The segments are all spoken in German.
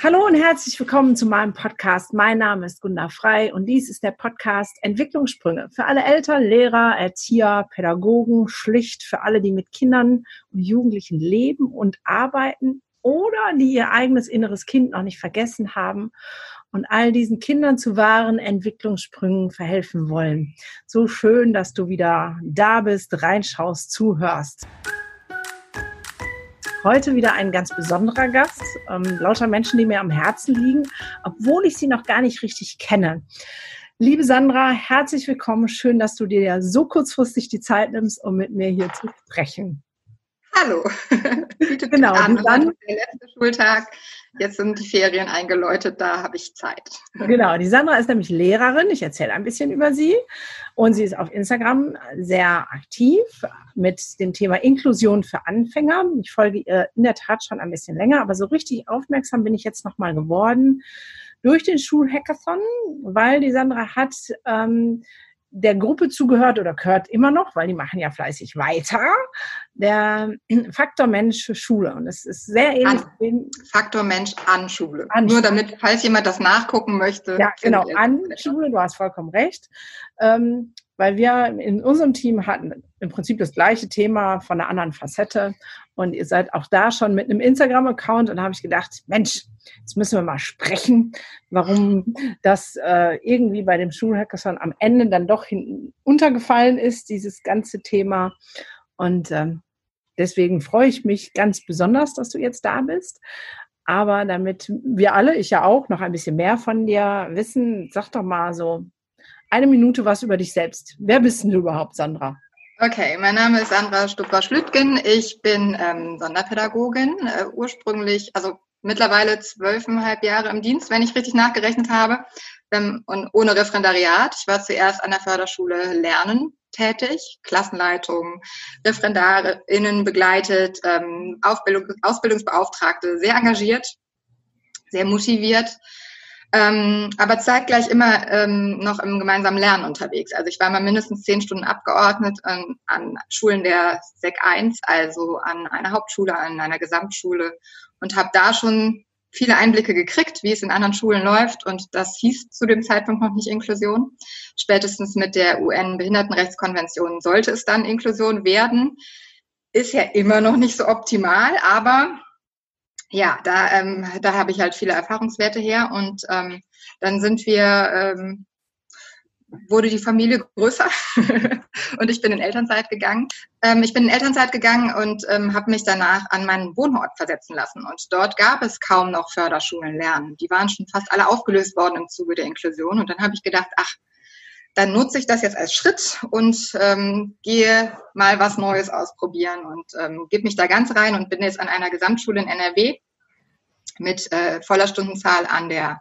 Hallo und herzlich willkommen zu meinem Podcast. Mein Name ist Gunda Frei und dies ist der Podcast Entwicklungssprünge für alle Eltern, Lehrer, Erzieher, Pädagogen, schlicht für alle, die mit Kindern und Jugendlichen leben und arbeiten oder die ihr eigenes inneres Kind noch nicht vergessen haben und all diesen Kindern zu wahren Entwicklungssprüngen verhelfen wollen. So schön, dass du wieder da bist, reinschaust, zuhörst. Heute wieder ein ganz besonderer Gast, ähm, lauter Menschen, die mir am Herzen liegen, obwohl ich sie noch gar nicht richtig kenne. Liebe Sandra, herzlich willkommen. Schön, dass du dir ja so kurzfristig die Zeit nimmst, um mit mir hier zu sprechen. Hallo. genau. An, dann, der letzte Schultag. Jetzt sind die Ferien eingeläutet, da habe ich Zeit. Genau, die Sandra ist nämlich Lehrerin. Ich erzähle ein bisschen über sie. Und sie ist auf Instagram sehr aktiv mit dem Thema Inklusion für Anfänger. Ich folge ihr in der Tat schon ein bisschen länger, aber so richtig aufmerksam bin ich jetzt nochmal geworden durch den Schulhackathon, weil die Sandra hat ähm, der Gruppe zugehört oder gehört immer noch, weil die machen ja fleißig weiter, der Faktor Mensch Schule. Und es ist sehr ähnlich. An, Faktor Mensch an Schule. An Nur damit, falls jemand das nachgucken möchte. Ja, genau, an Schule, du hast vollkommen recht. Ähm, weil wir in unserem Team hatten im Prinzip das gleiche Thema von einer anderen Facette. Und ihr seid auch da schon mit einem Instagram-Account. Und da habe ich gedacht, Mensch, jetzt müssen wir mal sprechen, warum das äh, irgendwie bei dem Schulhackathon am Ende dann doch hinten untergefallen ist, dieses ganze Thema. Und ähm, deswegen freue ich mich ganz besonders, dass du jetzt da bist. Aber damit wir alle, ich ja auch, noch ein bisschen mehr von dir wissen, sag doch mal so eine Minute was über dich selbst. Wer bist du überhaupt, Sandra? Okay, mein Name ist Sandra Stupper-Schlütgen. Ich bin ähm, Sonderpädagogin, äh, ursprünglich, also mittlerweile zwölfeinhalb Jahre im Dienst, wenn ich richtig nachgerechnet habe, ähm, und ohne Referendariat. Ich war zuerst an der Förderschule Lernen tätig, Klassenleitung, ReferendarInnen begleitet, ähm, Aufbildung, Ausbildungsbeauftragte, sehr engagiert, sehr motiviert ähm, aber zeitgleich immer ähm, noch im gemeinsamen Lernen unterwegs. Also ich war mal mindestens zehn Stunden abgeordnet an, an Schulen der SEC 1, also an einer Hauptschule, an einer Gesamtschule und habe da schon viele Einblicke gekriegt, wie es in anderen Schulen läuft. Und das hieß zu dem Zeitpunkt noch nicht Inklusion. Spätestens mit der UN-Behindertenrechtskonvention sollte es dann Inklusion werden. Ist ja immer noch nicht so optimal, aber ja, da, ähm, da habe ich halt viele Erfahrungswerte her und ähm, dann sind wir, ähm, wurde die Familie größer und ich bin in Elternzeit gegangen. Ähm, ich bin in Elternzeit gegangen und ähm, habe mich danach an meinen Wohnort versetzen lassen und dort gab es kaum noch Förderschulen lernen. Die waren schon fast alle aufgelöst worden im Zuge der Inklusion und dann habe ich gedacht, ach, dann nutze ich das jetzt als Schritt und ähm, gehe mal was Neues ausprobieren und ähm, gebe mich da ganz rein und bin jetzt an einer Gesamtschule in NRW mit äh, voller Stundenzahl an der,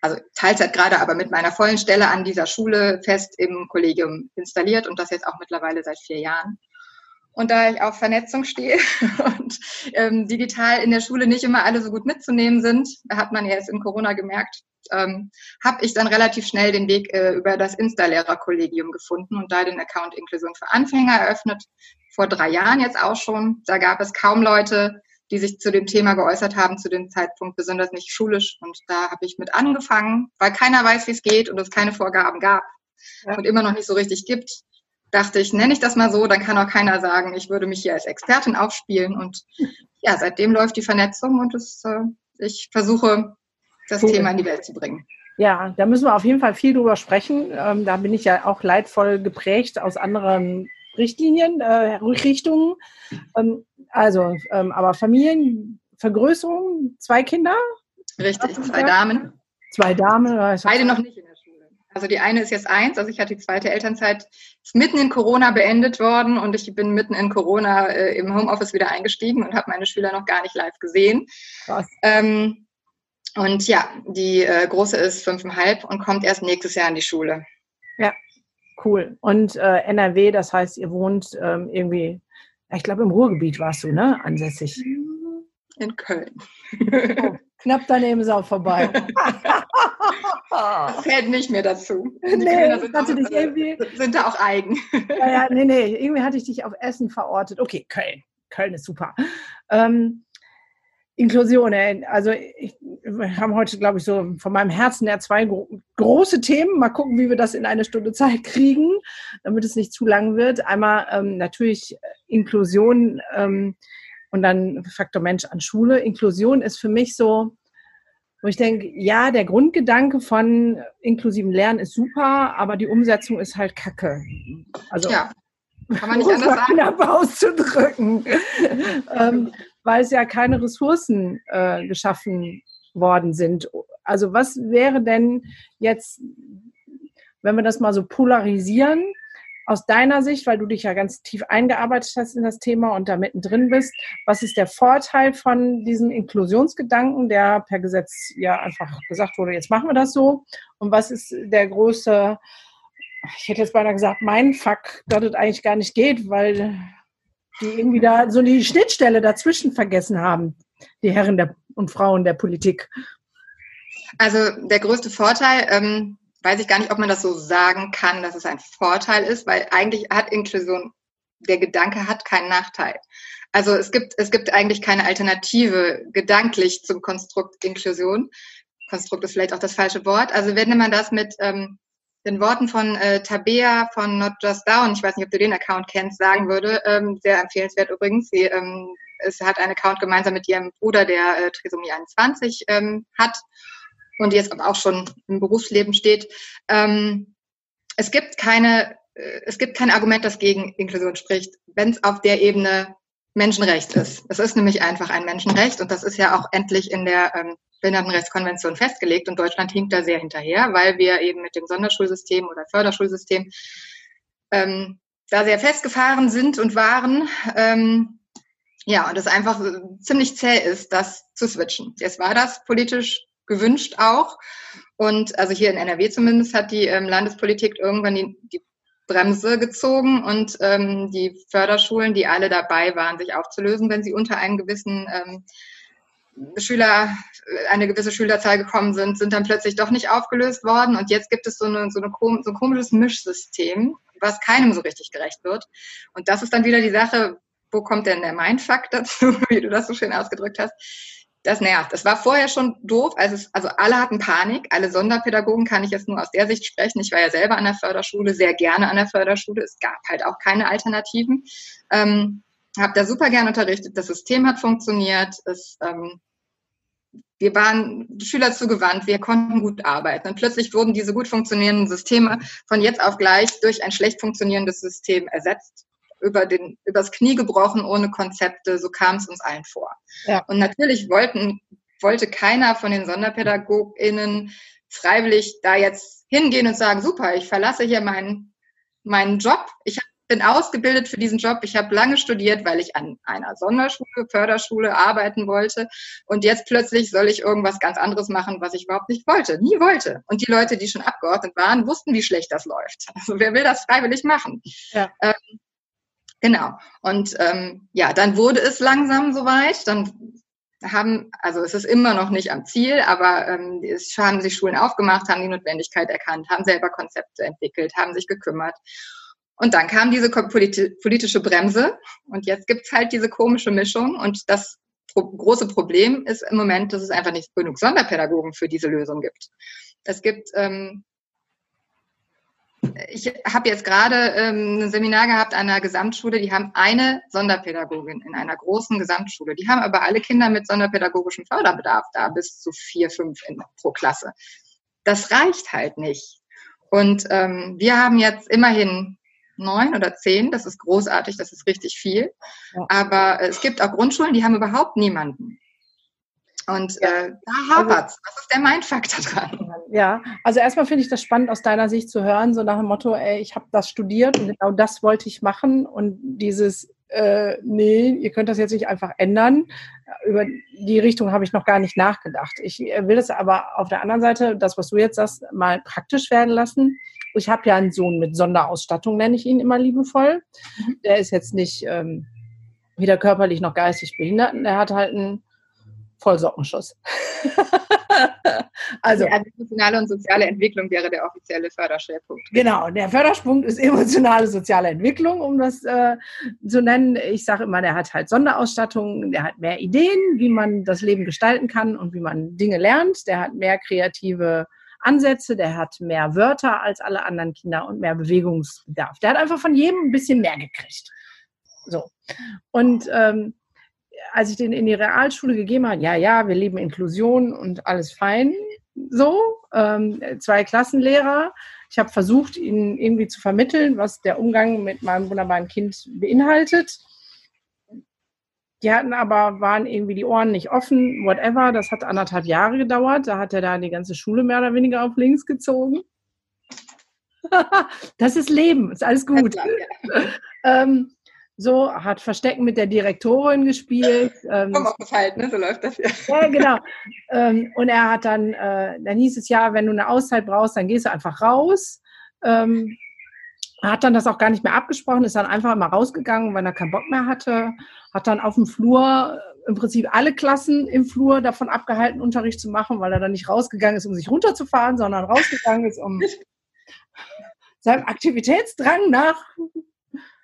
also Teilzeit gerade, aber mit meiner vollen Stelle an dieser Schule fest im Kollegium installiert und das jetzt auch mittlerweile seit vier Jahren. Und da ich auf Vernetzung stehe und ähm, digital in der Schule nicht immer alle so gut mitzunehmen sind, hat man ja jetzt in Corona gemerkt, ähm, habe ich dann relativ schnell den Weg äh, über das Insta-Lehrerkollegium gefunden und da den Account Inklusion für Anfänger eröffnet. Vor drei Jahren jetzt auch schon. Da gab es kaum Leute, die sich zu dem Thema geäußert haben, zu dem Zeitpunkt besonders nicht schulisch. Und da habe ich mit angefangen, weil keiner weiß, wie es geht und es keine Vorgaben gab ja. und immer noch nicht so richtig gibt. Dachte ich, nenne ich das mal so, dann kann auch keiner sagen, ich würde mich hier als Expertin aufspielen. Und ja, seitdem läuft die Vernetzung und es, äh, ich versuche das cool. Thema in die Welt zu bringen. Ja, da müssen wir auf jeden Fall viel drüber sprechen. Ähm, da bin ich ja auch leidvoll geprägt aus anderen Richtlinien, äh, Richtungen. Ähm, also, ähm, aber Familienvergrößerung, zwei Kinder? Richtig, zwei Damen. Zwei Damen. Beide noch nicht in. Also die eine ist jetzt eins, also ich hatte die zweite Elternzeit, ist mitten in Corona beendet worden und ich bin mitten in Corona äh, im Homeoffice wieder eingestiegen und habe meine Schüler noch gar nicht live gesehen. Krass. Ähm, und ja, die äh, große ist fünfeinhalb und kommt erst nächstes Jahr in die Schule. Ja, cool. Und äh, NRW, das heißt, ihr wohnt ähm, irgendwie, ich glaube im Ruhrgebiet warst du, ne, ansässig? In Köln. Oh, knapp daneben ist auch vorbei. Fällt nicht mehr dazu. Die nee, sind, auch, dich irgendwie, sind da auch eigen. Ja, ja, nee, nee, irgendwie hatte ich dich auf Essen verortet. Okay, Köln. Köln ist super. Ähm, Inklusion, also ich, wir haben heute, glaube ich, so von meinem Herzen her zwei gro große Themen. Mal gucken, wie wir das in eine Stunde Zeit kriegen, damit es nicht zu lang wird. Einmal ähm, natürlich Inklusion ähm, und dann Faktor Mensch an Schule. Inklusion ist für mich so, wo ich denke, ja, der Grundgedanke von inklusivem Lernen ist super, aber die Umsetzung ist halt Kacke. Also ja. Kann man nicht anders sagen. Knapp auszudrücken. ähm, weil es ja keine Ressourcen äh, geschaffen worden sind. Also was wäre denn jetzt, wenn wir das mal so polarisieren, aus deiner Sicht, weil du dich ja ganz tief eingearbeitet hast in das Thema und da mittendrin bist, was ist der Vorteil von diesem Inklusionsgedanken, der per Gesetz ja einfach gesagt wurde, jetzt machen wir das so? Und was ist der große, ich hätte jetzt beinahe gesagt, mein Fuck, dass es eigentlich gar nicht geht, weil die irgendwie da so die Schnittstelle dazwischen vergessen haben, die Herren der, und Frauen der Politik. Also der größte Vorteil, ähm, weiß ich gar nicht, ob man das so sagen kann, dass es ein Vorteil ist, weil eigentlich hat Inklusion, der Gedanke hat keinen Nachteil. Also es gibt, es gibt eigentlich keine Alternative gedanklich zum Konstrukt Inklusion. Konstrukt ist vielleicht auch das falsche Wort. Also wenn man das mit ähm, den Worten von äh, Tabea von Not Just Down, ich weiß nicht, ob du den Account kennst, sagen würde, ähm, sehr empfehlenswert übrigens. Sie ähm, es hat einen Account gemeinsam mit ihrem Bruder, der äh, Trisomie 21 ähm, hat und jetzt aber auch schon im Berufsleben steht. Ähm, es gibt keine, äh, es gibt kein Argument, das gegen Inklusion spricht, wenn es auf der Ebene Menschenrecht ist. Es ist nämlich einfach ein Menschenrecht und das ist ja auch endlich in der ähm, Behindertenrechtskonvention festgelegt und Deutschland hinkt da sehr hinterher, weil wir eben mit dem Sonderschulsystem oder Förderschulsystem ähm, da sehr festgefahren sind und waren. Ähm, ja, und es einfach ziemlich zäh ist, das zu switchen. Jetzt war das politisch gewünscht auch. Und also hier in NRW zumindest hat die ähm, Landespolitik irgendwann die, die Bremse gezogen und ähm, die Förderschulen, die alle dabei waren, sich aufzulösen, wenn sie unter einen gewissen ähm, Schüler, eine gewisse Schülerzahl gekommen sind, sind dann plötzlich doch nicht aufgelöst worden. Und jetzt gibt es so, eine, so, eine, so ein komisches Mischsystem, was keinem so richtig gerecht wird. Und das ist dann wieder die Sache, wo kommt denn der Mindfuck dazu, wie du das so schön ausgedrückt hast. Das nervt. Das war vorher schon doof. Also, es, also alle hatten Panik. Alle Sonderpädagogen kann ich jetzt nur aus der Sicht sprechen. Ich war ja selber an der Förderschule, sehr gerne an der Förderschule. Es gab halt auch keine Alternativen. Ähm, habe da super gern unterrichtet. Das System hat funktioniert. Es ähm, wir waren Schüler zugewandt, wir konnten gut arbeiten. Und plötzlich wurden diese gut funktionierenden Systeme von jetzt auf gleich durch ein schlecht funktionierendes System ersetzt, über den, übers Knie gebrochen, ohne Konzepte. So kam es uns allen vor. Ja. Und natürlich wollten, wollte keiner von den SonderpädagogInnen freiwillig da jetzt hingehen und sagen, super, ich verlasse hier meinen, meinen Job. Ich bin ausgebildet für diesen Job. Ich habe lange studiert, weil ich an einer Sonderschule, Förderschule arbeiten wollte. Und jetzt plötzlich soll ich irgendwas ganz anderes machen, was ich überhaupt nicht wollte, nie wollte. Und die Leute, die schon abgeordnet waren, wussten, wie schlecht das läuft. Also wer will das freiwillig machen? Ja. Ähm, genau. Und ähm, ja, dann wurde es langsam soweit. Dann haben, also es ist immer noch nicht am Ziel, aber ähm, es haben sich Schulen aufgemacht, haben die Notwendigkeit erkannt, haben selber Konzepte entwickelt, haben sich gekümmert. Und dann kam diese politische Bremse und jetzt gibt's halt diese komische Mischung und das große Problem ist im Moment, dass es einfach nicht genug Sonderpädagogen für diese Lösung gibt. Es gibt, ähm, ich habe jetzt gerade ähm, ein Seminar gehabt an einer Gesamtschule, die haben eine Sonderpädagogin in einer großen Gesamtschule. Die haben aber alle Kinder mit sonderpädagogischem Förderbedarf da, bis zu vier, fünf in, pro Klasse. Das reicht halt nicht. Und ähm, wir haben jetzt immerhin neun oder zehn. Das ist großartig, das ist richtig viel. Aber es gibt auch Grundschulen, die haben überhaupt niemanden. Und ja. äh, da hapert Also, Was ist der Mindfaktor dran? Ja, also erstmal finde ich das spannend aus deiner Sicht zu hören, so nach dem Motto, ey, ich habe das studiert und genau das wollte ich machen. Und dieses, äh, nee, ihr könnt das jetzt nicht einfach ändern. Über die Richtung habe ich noch gar nicht nachgedacht. Ich will das aber auf der anderen Seite, das, was du jetzt sagst, mal praktisch werden lassen. Ich habe ja einen Sohn mit Sonderausstattung, nenne ich ihn immer liebevoll. Mhm. Der ist jetzt nicht ähm, weder körperlich noch geistig behindert. Der hat halt einen Vollsockenschuss. Also, also emotionale und soziale Entwicklung wäre der offizielle Förderschwerpunkt. Genau, der Förderschwerpunkt ist emotionale soziale Entwicklung, um das äh, zu nennen. Ich sage immer, der hat halt Sonderausstattung, der hat mehr Ideen, wie man das Leben gestalten kann und wie man Dinge lernt. Der hat mehr kreative Ansätze, der hat mehr Wörter als alle anderen Kinder und mehr Bewegungsbedarf. Der hat einfach von jedem ein bisschen mehr gekriegt. So. Und ähm, als ich den in die Realschule gegeben habe, ja, ja, wir leben Inklusion und alles fein, so, ähm, zwei Klassenlehrer. Ich habe versucht, ihnen irgendwie zu vermitteln, was der Umgang mit meinem wunderbaren Kind beinhaltet. Die hatten aber, waren irgendwie die Ohren nicht offen, whatever. Das hat anderthalb Jahre gedauert. Da hat er da die ganze Schule mehr oder weniger auf links gezogen. das ist Leben, ist alles gut. Ja. ähm, so, hat Verstecken mit der Direktorin gespielt. Ähm, Komm auf halt, ne? So läuft das ja. Ja, genau. Ähm, und er hat dann, äh, dann hieß es ja, wenn du eine Auszeit brauchst, dann gehst du einfach raus. Ähm, hat dann das auch gar nicht mehr abgesprochen, ist dann einfach mal rausgegangen, weil er keinen Bock mehr hatte. Hat dann auf dem Flur äh, im Prinzip alle Klassen im Flur davon abgehalten, Unterricht zu machen, weil er dann nicht rausgegangen ist, um sich runterzufahren, sondern rausgegangen ist, um seinem Aktivitätsdrang nach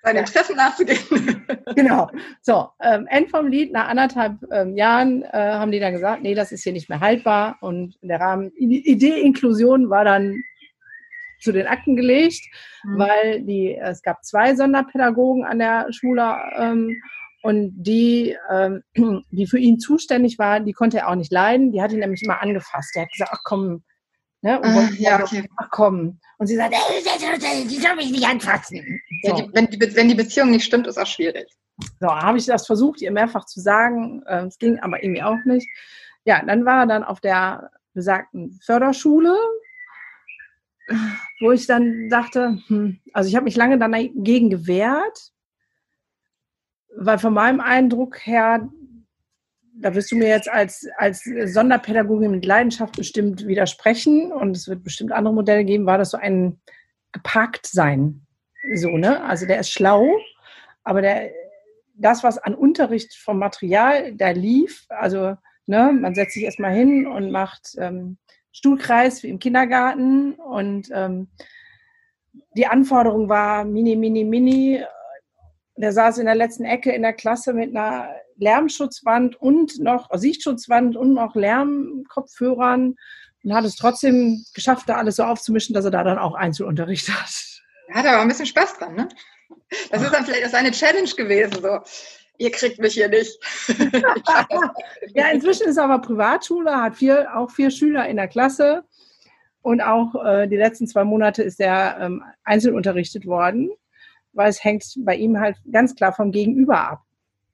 seinen Interessen nachzugehen. genau. So, ähm, End vom Lied, nach anderthalb ähm, Jahren äh, haben die dann gesagt, nee, das ist hier nicht mehr haltbar. Und der Rahmen, die Idee Inklusion war dann zu den Akten gelegt, mhm. weil die, es gab zwei Sonderpädagogen an der Schule ähm, und die, ähm, die für ihn zuständig war, die konnte er auch nicht leiden. Die hat ihn nämlich immer angefasst. Der hat gesagt, ach komm, Ne? Und ah, ja, okay. ach komm. Und sie sagt, ey, die soll mich nicht anfassen. So. Ja, die, wenn, die, wenn die Beziehung nicht stimmt, ist auch schwierig. So, habe ich das versucht, ihr mehrfach zu sagen. Äh, es ging aber irgendwie auch nicht. Ja, dann war er dann auf der besagten Förderschule, wo ich dann dachte, hm, also ich habe mich lange dagegen gewehrt, weil von meinem Eindruck her da wirst du mir jetzt als, als Sonderpädagogin mit Leidenschaft bestimmt widersprechen und es wird bestimmt andere Modelle geben, war das so ein geparkt sein. So, ne? Also der ist schlau, aber der, das, was an Unterricht vom Material da lief, also ne, man setzt sich erstmal hin und macht ähm, Stuhlkreis wie im Kindergarten und ähm, die Anforderung war mini, mini, mini. Der saß in der letzten Ecke in der Klasse mit einer Lärmschutzwand und noch Sichtschutzwand und noch Lärmkopfhörern und hat es trotzdem geschafft, da alles so aufzumischen, dass er da dann auch Einzelunterricht hat. Er hat aber ein bisschen Spaß dran, ne? Das ist dann vielleicht seine Challenge gewesen, so. Ihr kriegt mich hier nicht. ja, inzwischen ist er aber Privatschule, hat vier, auch vier Schüler in der Klasse und auch äh, die letzten zwei Monate ist er ähm, einzeln unterrichtet worden, weil es hängt bei ihm halt ganz klar vom Gegenüber ab.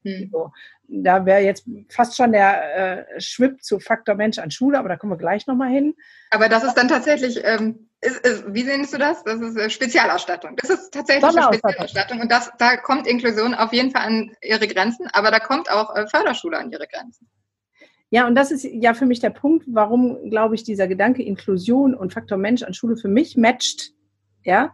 Hm. So, da wäre jetzt fast schon der äh, Schwipp zu Faktor Mensch an Schule, aber da kommen wir gleich nochmal hin. Aber das ist dann tatsächlich, ähm, ist, ist, wie nennst du das? Das ist äh, Spezialausstattung. Das ist tatsächlich eine Spezialausstattung und das, da kommt Inklusion auf jeden Fall an ihre Grenzen, aber da kommt auch äh, Förderschule an ihre Grenzen. Ja, und das ist ja für mich der Punkt, warum, glaube ich, dieser Gedanke Inklusion und Faktor Mensch an Schule für mich matcht. Ja,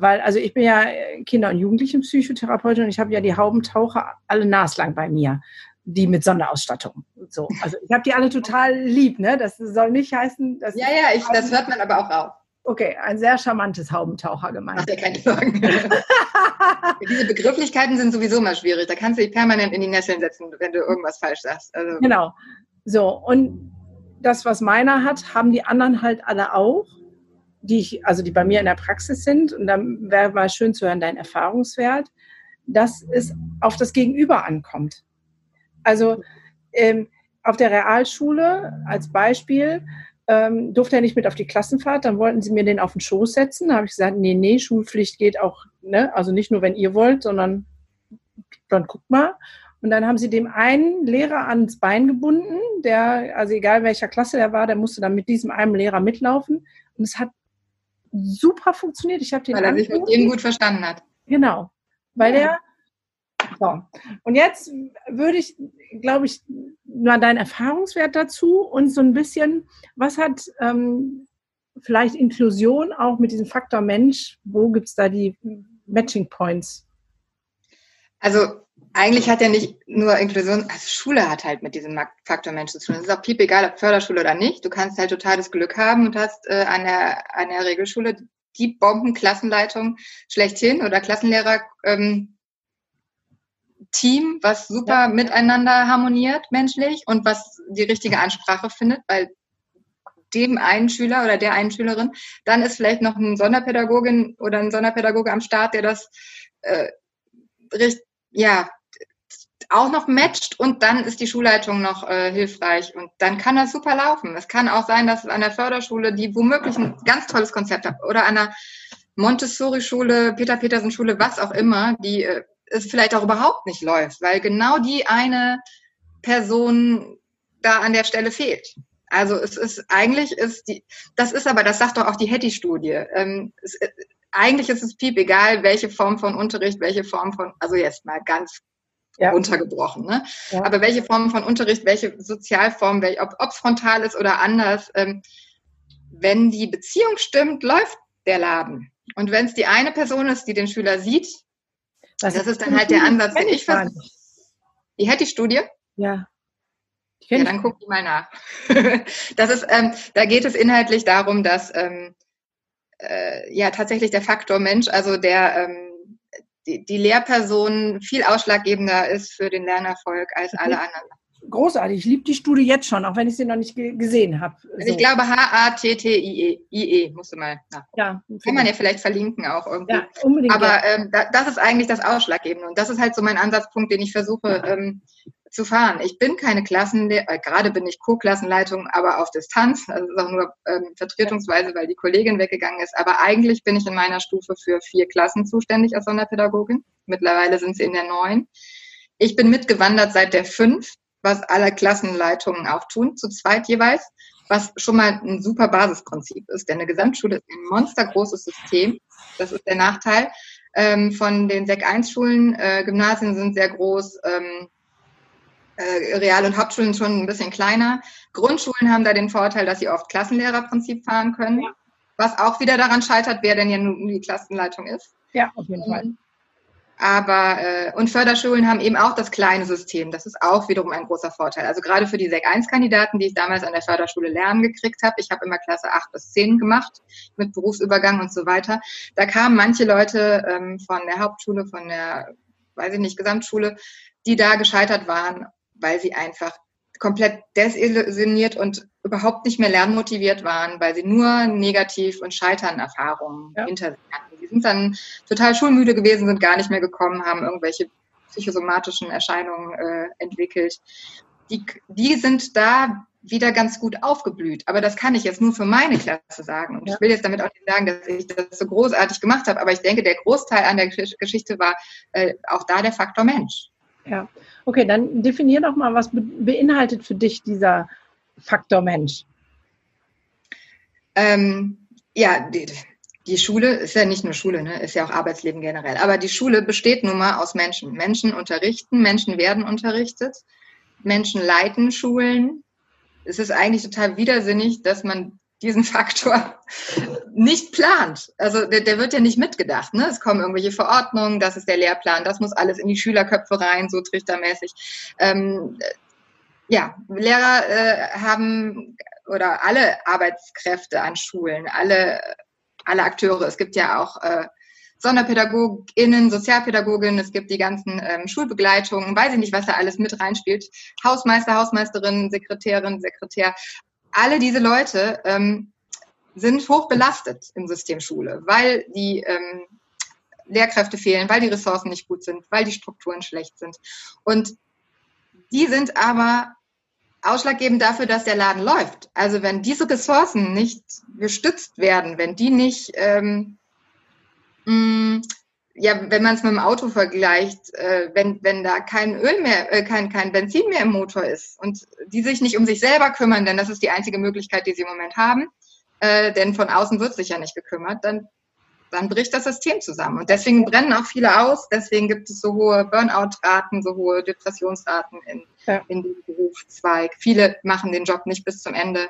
weil, also ich bin ja Kinder- und Jugendlichenpsychotherapeutin und ich habe ja die Haubentaucher alle naslang bei mir, die mit Sonderausstattung. So, also ich habe die alle total lieb, ne? Das soll nicht heißen, dass. Ja, ja, ich, das hört man aber auch raus. Okay, ein sehr charmantes Haubentaucher gemeint. Mach dir keine Sorgen. Diese Begrifflichkeiten sind sowieso mal schwierig. Da kannst du dich permanent in die Nesseln setzen, wenn du irgendwas falsch sagst. Also. Genau. So, und das, was meiner hat, haben die anderen halt alle auch die ich, also die bei mir in der Praxis sind, und dann wäre mal schön zu hören, dein Erfahrungswert, dass es auf das Gegenüber ankommt. Also ähm, auf der Realschule als Beispiel ähm, durfte er nicht mit auf die Klassenfahrt, dann wollten sie mir den auf den Schoß setzen. Da habe ich gesagt, nee, nee, Schulpflicht geht auch, ne? also nicht nur, wenn ihr wollt, sondern dann guckt mal. Und dann haben sie dem einen Lehrer ans Bein gebunden, der, also egal welcher Klasse der war, der musste dann mit diesem einen Lehrer mitlaufen. Und es hat super funktioniert. Ich habe den weil er sich mit dem gut verstanden hat. Genau, weil ja. er so. Und jetzt würde ich, glaube ich, mal deinen Erfahrungswert dazu und so ein bisschen, was hat ähm, vielleicht Inklusion auch mit diesem Faktor Mensch, wo gibt es da die Matching Points? Also eigentlich hat ja nicht nur Inklusion, also Schule hat halt mit diesem Faktor Mensch zu tun. Es ist auch piep egal, ob Förderschule oder nicht. Du kannst halt totales Glück haben und hast äh, an, der, an der Regelschule die Bombenklassenleitung schlechthin oder Klassenlehrer ähm, Team, was super ja. miteinander harmoniert menschlich und was die richtige Ansprache findet, weil dem einen Schüler oder der einen Schülerin, dann ist vielleicht noch ein Sonderpädagogin oder ein Sonderpädagoge am Start, der das äh, richt, ja, auch noch matcht und dann ist die Schulleitung noch äh, hilfreich und dann kann das super laufen. Es kann auch sein, dass an der Förderschule, die womöglich ein ganz tolles Konzept hat oder an der Montessori-Schule, Peter-Petersen-Schule, was auch immer, die äh, es vielleicht auch überhaupt nicht läuft, weil genau die eine Person da an der Stelle fehlt. Also es ist eigentlich ist die, das ist aber, das sagt doch auch die Hetty-Studie. Ähm, äh, eigentlich ist es piep egal, welche Form von Unterricht, welche Form von, also jetzt mal ganz ja. runtergebrochen. Ne? Ja. Aber welche Form von Unterricht, welche Sozialform, welche, ob es frontal ist oder anders, ähm, wenn die Beziehung stimmt, läuft der Laden. Und wenn es die eine Person ist, die den Schüler sieht, das, das ist dann halt der Ansatz, den ich versuche. Die hätte die Studie? Ja. Ja, dann guck die mal nach. das ist, ähm, da geht es inhaltlich darum, dass ähm, äh, ja tatsächlich der Faktor Mensch, also der ähm, die, die Lehrperson viel ausschlaggebender ist für den Lernerfolg als alle anderen. Großartig, ich liebe die Studie jetzt schon, auch wenn ich sie noch nicht gesehen habe. So. Also ich glaube H-A-T-T-I-E, musst du mal nachgucken. Ja, Kann man ja vielleicht verlinken auch irgendwie. Ja, unbedingt. Aber ähm, das ist eigentlich das Ausschlaggebende. Und das ist halt so mein Ansatzpunkt, den ich versuche ähm, zu fahren. Ich bin keine Klassenlehrerin, äh, gerade bin ich Co-Klassenleitung, aber auf Distanz. Das ist auch nur ähm, vertretungsweise, weil die Kollegin weggegangen ist. Aber eigentlich bin ich in meiner Stufe für vier Klassen zuständig als Sonderpädagogin. Mittlerweile sind sie in der neun. Ich bin mitgewandert seit der fünf, was alle Klassenleitungen auch tun, zu zweit jeweils, was schon mal ein super Basisprinzip ist. Denn eine Gesamtschule ist ein monstergroßes System. Das ist der Nachteil. Ähm, von den Sek 1 Schulen, äh, Gymnasien sind sehr groß, ähm, äh, Real- und Hauptschulen schon ein bisschen kleiner. Grundschulen haben da den Vorteil, dass sie oft Klassenlehrerprinzip fahren können, ja. was auch wieder daran scheitert, wer denn ja nun die Klassenleitung ist. Ja, auf jeden Fall. Aber äh, und Förderschulen haben eben auch das kleine System. Das ist auch wiederum ein großer Vorteil. Also gerade für die Sek 1 Kandidaten, die ich damals an der Förderschule lernen gekriegt habe, ich habe immer Klasse 8 bis 10 gemacht mit Berufsübergang und so weiter. Da kamen manche Leute ähm, von der Hauptschule, von der, weiß ich nicht, Gesamtschule, die da gescheitert waren weil sie einfach komplett desillusioniert und überhaupt nicht mehr lernmotiviert waren, weil sie nur Negativ- und Scheitern-Erfahrungen ja. hinter sich hatten. Die sind dann total schulmüde gewesen, sind gar nicht mehr gekommen, haben irgendwelche psychosomatischen Erscheinungen äh, entwickelt. Die, die sind da wieder ganz gut aufgeblüht. Aber das kann ich jetzt nur für meine Klasse sagen. Und ja. ich will jetzt damit auch nicht sagen, dass ich das so großartig gemacht habe, aber ich denke, der Großteil an der Geschichte war äh, auch da der Faktor Mensch. Ja, okay, dann definier doch mal, was beinhaltet für dich dieser Faktor Mensch? Ähm, ja, die, die, Schule ist ja nicht nur Schule, ne, ist ja auch Arbeitsleben generell. Aber die Schule besteht nun mal aus Menschen. Menschen unterrichten, Menschen werden unterrichtet, Menschen leiten Schulen. Es ist eigentlich total widersinnig, dass man diesen Faktor nicht plant. Also der, der, wird ja nicht mitgedacht. Ne? Es kommen irgendwelche Verordnungen, das ist der Lehrplan, das muss alles in die Schülerköpfe rein, so trichtermäßig. Ähm, ja, Lehrer äh, haben oder alle Arbeitskräfte an Schulen, alle, alle Akteure. Es gibt ja auch äh, SonderpädagogInnen, Sozialpädagoginnen, es gibt die ganzen ähm, Schulbegleitungen, weiß ich nicht, was da alles mit reinspielt. Hausmeister, Hausmeisterin, Sekretärin, Sekretär alle diese Leute ähm, sind hoch belastet im System Schule, weil die ähm, Lehrkräfte fehlen, weil die Ressourcen nicht gut sind, weil die Strukturen schlecht sind. Und die sind aber ausschlaggebend dafür, dass der Laden läuft. Also wenn diese Ressourcen nicht gestützt werden, wenn die nicht ähm, mh, ja, wenn man es mit dem Auto vergleicht, äh, wenn, wenn da kein Öl mehr, äh, kein, kein Benzin mehr im Motor ist und die sich nicht um sich selber kümmern, denn das ist die einzige Möglichkeit, die sie im Moment haben, äh, denn von außen wird sich ja nicht gekümmert, dann, dann bricht das System zusammen. Und deswegen brennen auch viele aus, deswegen gibt es so hohe Burnout-Raten, so hohe Depressionsraten in, ja. in dem Berufszweig. Viele machen den Job nicht bis zum Ende.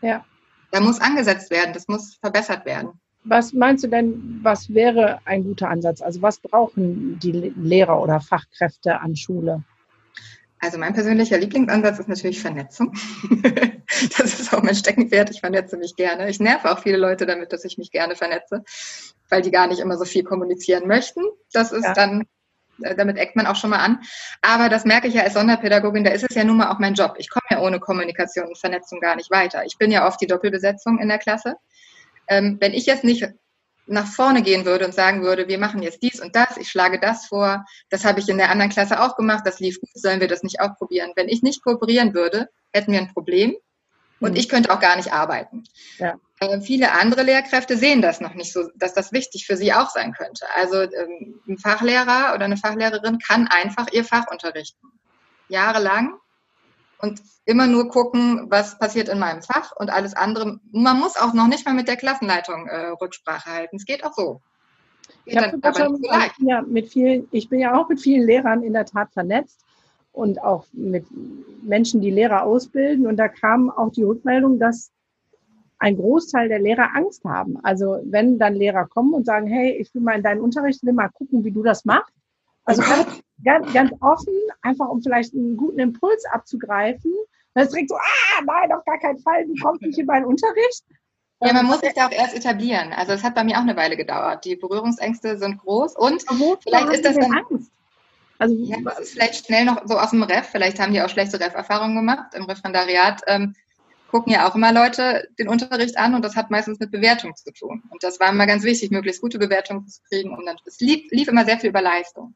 Ja. Da muss angesetzt werden, das muss verbessert werden. Was meinst du denn, was wäre ein guter Ansatz? Also was brauchen die Lehrer oder Fachkräfte an Schule? Also mein persönlicher Lieblingsansatz ist natürlich Vernetzung. das ist auch mein Steckenpferd. Ich vernetze mich gerne. Ich nerve auch viele Leute damit, dass ich mich gerne vernetze, weil die gar nicht immer so viel kommunizieren möchten. Das ist ja. dann, äh, damit eckt man auch schon mal an. Aber das merke ich ja als Sonderpädagogin, da ist es ja nun mal auch mein Job. Ich komme ja ohne Kommunikation und Vernetzung gar nicht weiter. Ich bin ja oft die Doppelbesetzung in der Klasse. Ähm, wenn ich jetzt nicht nach vorne gehen würde und sagen würde, wir machen jetzt dies und das, ich schlage das vor, das habe ich in der anderen Klasse auch gemacht, das lief gut, sollen wir das nicht auch probieren? Wenn ich nicht kooperieren würde, hätten wir ein Problem und mhm. ich könnte auch gar nicht arbeiten. Ja. Äh, viele andere Lehrkräfte sehen das noch nicht so, dass das wichtig für sie auch sein könnte. Also ähm, ein Fachlehrer oder eine Fachlehrerin kann einfach ihr Fach unterrichten. Jahrelang und immer nur gucken, was passiert in meinem Fach und alles andere. Man muss auch noch nicht mal mit der Klassenleitung äh, Rücksprache halten. Es geht auch so. ich, schon, ja, mit vielen, ich bin ja auch mit vielen Lehrern in der Tat vernetzt und auch mit Menschen, die Lehrer ausbilden. Und da kam auch die Rückmeldung, dass ein Großteil der Lehrer Angst haben. Also wenn dann Lehrer kommen und sagen, hey, ich will mal in deinen Unterricht, will mal gucken, wie du das machst. Also ganz, ganz, ganz offen, einfach um vielleicht einen guten Impuls abzugreifen. Dann ist direkt so, ah, nein, auf gar keinen Fall, du kommst nicht in meinen Unterricht. Ja, man muss sich da auch erst etablieren. Also es hat bei mir auch eine Weile gedauert. Die Berührungsängste sind groß und vielleicht ist das dann Angst. Also ja, das ist vielleicht schnell noch so aus dem Ref. Vielleicht haben die auch schlechte Ref-Erfahrungen gemacht. Im Referendariat ähm, gucken ja auch immer Leute den Unterricht an und das hat meistens mit Bewertung zu tun. Und das war immer ganz wichtig, möglichst gute Bewertungen zu kriegen. Und dann, es lief, lief immer sehr viel über Leistung.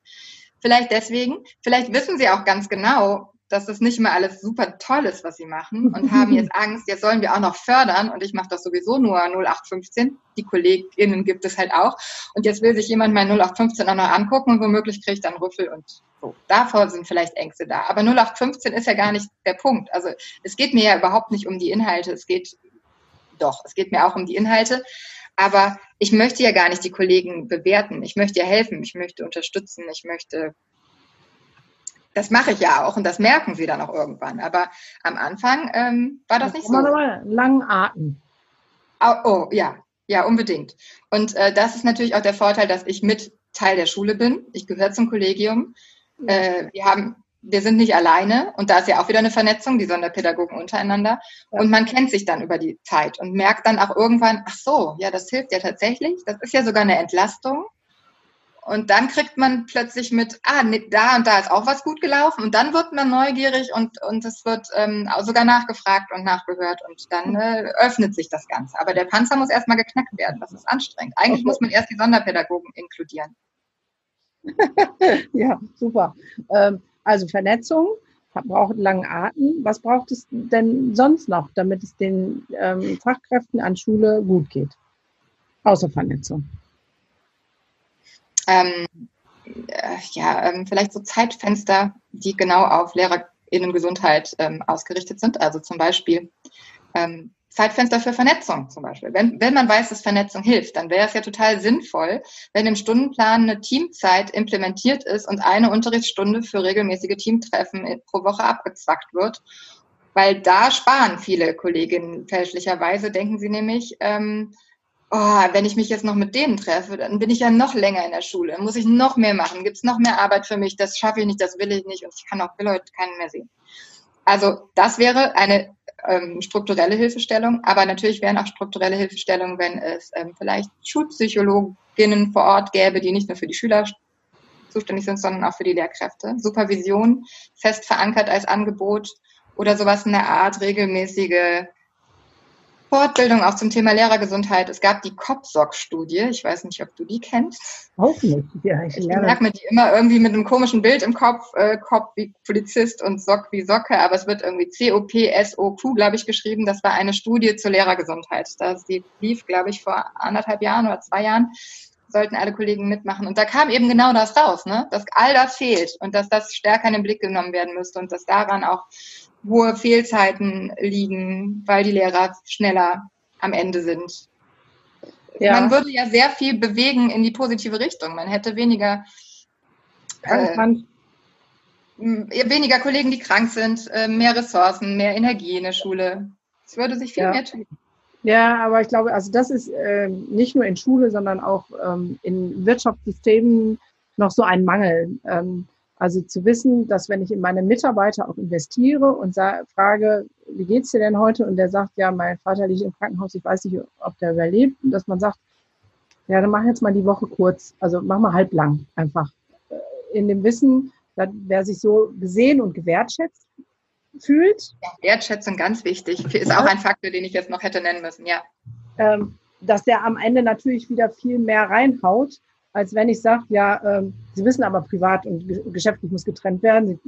Vielleicht deswegen, vielleicht wissen sie auch ganz genau, dass das nicht immer alles super toll ist, was sie machen und haben jetzt Angst, jetzt sollen wir auch noch fördern und ich mache das sowieso nur 0815. Die KollegInnen gibt es halt auch. Und jetzt will sich jemand mein 0815 auch noch angucken und womöglich kriege ich dann Rüffel und so. Davor sind vielleicht Ängste da. Aber 0815 ist ja gar nicht der Punkt. Also es geht mir ja überhaupt nicht um die Inhalte. Es geht doch, es geht mir auch um die Inhalte. Aber ich möchte ja gar nicht die Kollegen bewerten. Ich möchte ja helfen. Ich möchte unterstützen. Ich möchte das mache ich ja auch und das merken sie dann auch irgendwann. Aber am Anfang ähm, war das, das nicht so. Mal langen Atem. Oh, oh, ja, ja, unbedingt. Und äh, das ist natürlich auch der Vorteil, dass ich mit Teil der Schule bin. Ich gehöre zum Kollegium. Äh, wir haben, wir sind nicht alleine und da ist ja auch wieder eine Vernetzung, die Sonderpädagogen untereinander. Ja. Und man kennt sich dann über die Zeit und merkt dann auch irgendwann, ach so, ja, das hilft ja tatsächlich. Das ist ja sogar eine Entlastung. Und dann kriegt man plötzlich mit, ah, da und da ist auch was gut gelaufen. Und dann wird man neugierig und, und es wird ähm, sogar nachgefragt und nachgehört. Und dann äh, öffnet sich das Ganze. Aber der Panzer muss erstmal geknackt werden. Das ist anstrengend. Eigentlich okay. muss man erst die Sonderpädagogen inkludieren. ja, super. Ähm, also Vernetzung braucht einen langen Atem. Was braucht es denn sonst noch, damit es den ähm, Fachkräften an Schule gut geht? Außer Vernetzung. Ähm, äh, ja, ähm, vielleicht so Zeitfenster, die genau auf LehrerInnengesundheit ähm, ausgerichtet sind. Also zum Beispiel ähm, Zeitfenster für Vernetzung zum Beispiel. Wenn, wenn man weiß, dass Vernetzung hilft, dann wäre es ja total sinnvoll, wenn im Stundenplan eine Teamzeit implementiert ist und eine Unterrichtsstunde für regelmäßige Teamtreffen pro Woche abgezwackt wird. Weil da sparen viele Kolleginnen fälschlicherweise, denken sie nämlich, ähm, oh, wenn ich mich jetzt noch mit denen treffe, dann bin ich ja noch länger in der Schule, muss ich noch mehr machen, gibt es noch mehr Arbeit für mich, das schaffe ich nicht, das will ich nicht und ich kann auch will heute keinen mehr sehen. Also das wäre eine ähm, strukturelle Hilfestellung, aber natürlich wären auch strukturelle Hilfestellungen, wenn es ähm, vielleicht Schulpsychologinnen vor Ort gäbe, die nicht nur für die Schüler zuständig sind, sondern auch für die Lehrkräfte. Supervision fest verankert als Angebot oder sowas in der Art, regelmäßige Fortbildung auch zum Thema Lehrergesundheit. Es gab die COPSOC-Studie. Ich weiß nicht, ob du die kennst. Auch nicht. Ja, ich ich merke mir die immer irgendwie mit einem komischen Bild im Kopf. Äh, COP wie Polizist und SOC wie Socke, aber es wird irgendwie C-O-P-S-O-Q, glaube ich, geschrieben. Das war eine Studie zur Lehrergesundheit. Das die lief, glaube ich, vor anderthalb Jahren oder zwei Jahren sollten alle Kollegen mitmachen. Und da kam eben genau das raus, ne? dass all das fehlt und dass das stärker in den Blick genommen werden müsste und dass daran auch hohe Fehlzeiten liegen, weil die Lehrer schneller am Ende sind. Ja. Man würde ja sehr viel bewegen in die positive Richtung. Man hätte weniger, äh, weniger Kollegen, die krank sind, äh, mehr Ressourcen, mehr Energie in der Schule. Es würde sich viel ja. mehr tun. Ja, aber ich glaube, also das ist äh, nicht nur in Schule, sondern auch ähm, in Wirtschaftssystemen noch so ein Mangel. Ähm, also zu wissen, dass wenn ich in meine Mitarbeiter auch investiere und frage, wie geht's dir denn heute? Und der sagt, ja, mein Vater liegt im Krankenhaus, ich weiß nicht, ob der überlebt. Und dass man sagt, ja, dann mach jetzt mal die Woche kurz, also mach mal halblang einfach. Äh, in dem Wissen, dass, wer sich so gesehen und gewertschätzt fühlt. Ja, Wertschätzung ganz wichtig. Ist auch ein Faktor, den ich jetzt noch hätte nennen müssen, ja. Ähm, dass der am Ende natürlich wieder viel mehr reinhaut, als wenn ich sage, ja, ähm, Sie wissen aber privat und geschäftlich muss getrennt werden.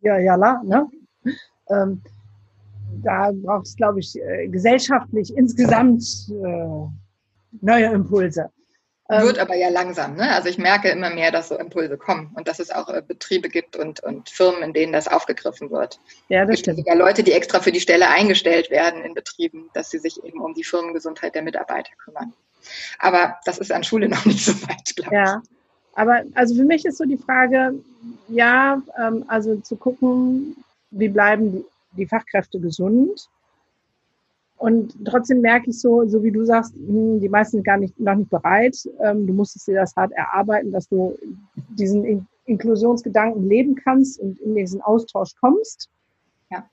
Ja, ja, la, ne? Ähm, da braucht es, glaube ich, äh, gesellschaftlich insgesamt äh, neue Impulse. Ähm, Wird aber ja langsam. Ne? Also ich merke immer mehr, dass so Impulse kommen und dass es auch äh, Betriebe gibt und, und Firmen, in denen das aufgegriffen wird. Ja, das stimmt. sogar Leute, die extra für die Stelle eingestellt werden in Betrieben, dass sie sich eben um die Firmengesundheit der Mitarbeiter kümmern. Aber das ist an Schule noch nicht so weit, glaube ich. Ja, aber also für mich ist so die Frage, ja, ähm, also zu gucken, wie bleiben die, die Fachkräfte gesund und trotzdem merke ich so, so wie du sagst, hm, die meisten sind gar nicht, noch nicht bereit. Ähm, du musstest dir das hart erarbeiten, dass du diesen Inklusionsgedanken leben kannst und in diesen Austausch kommst. Ja.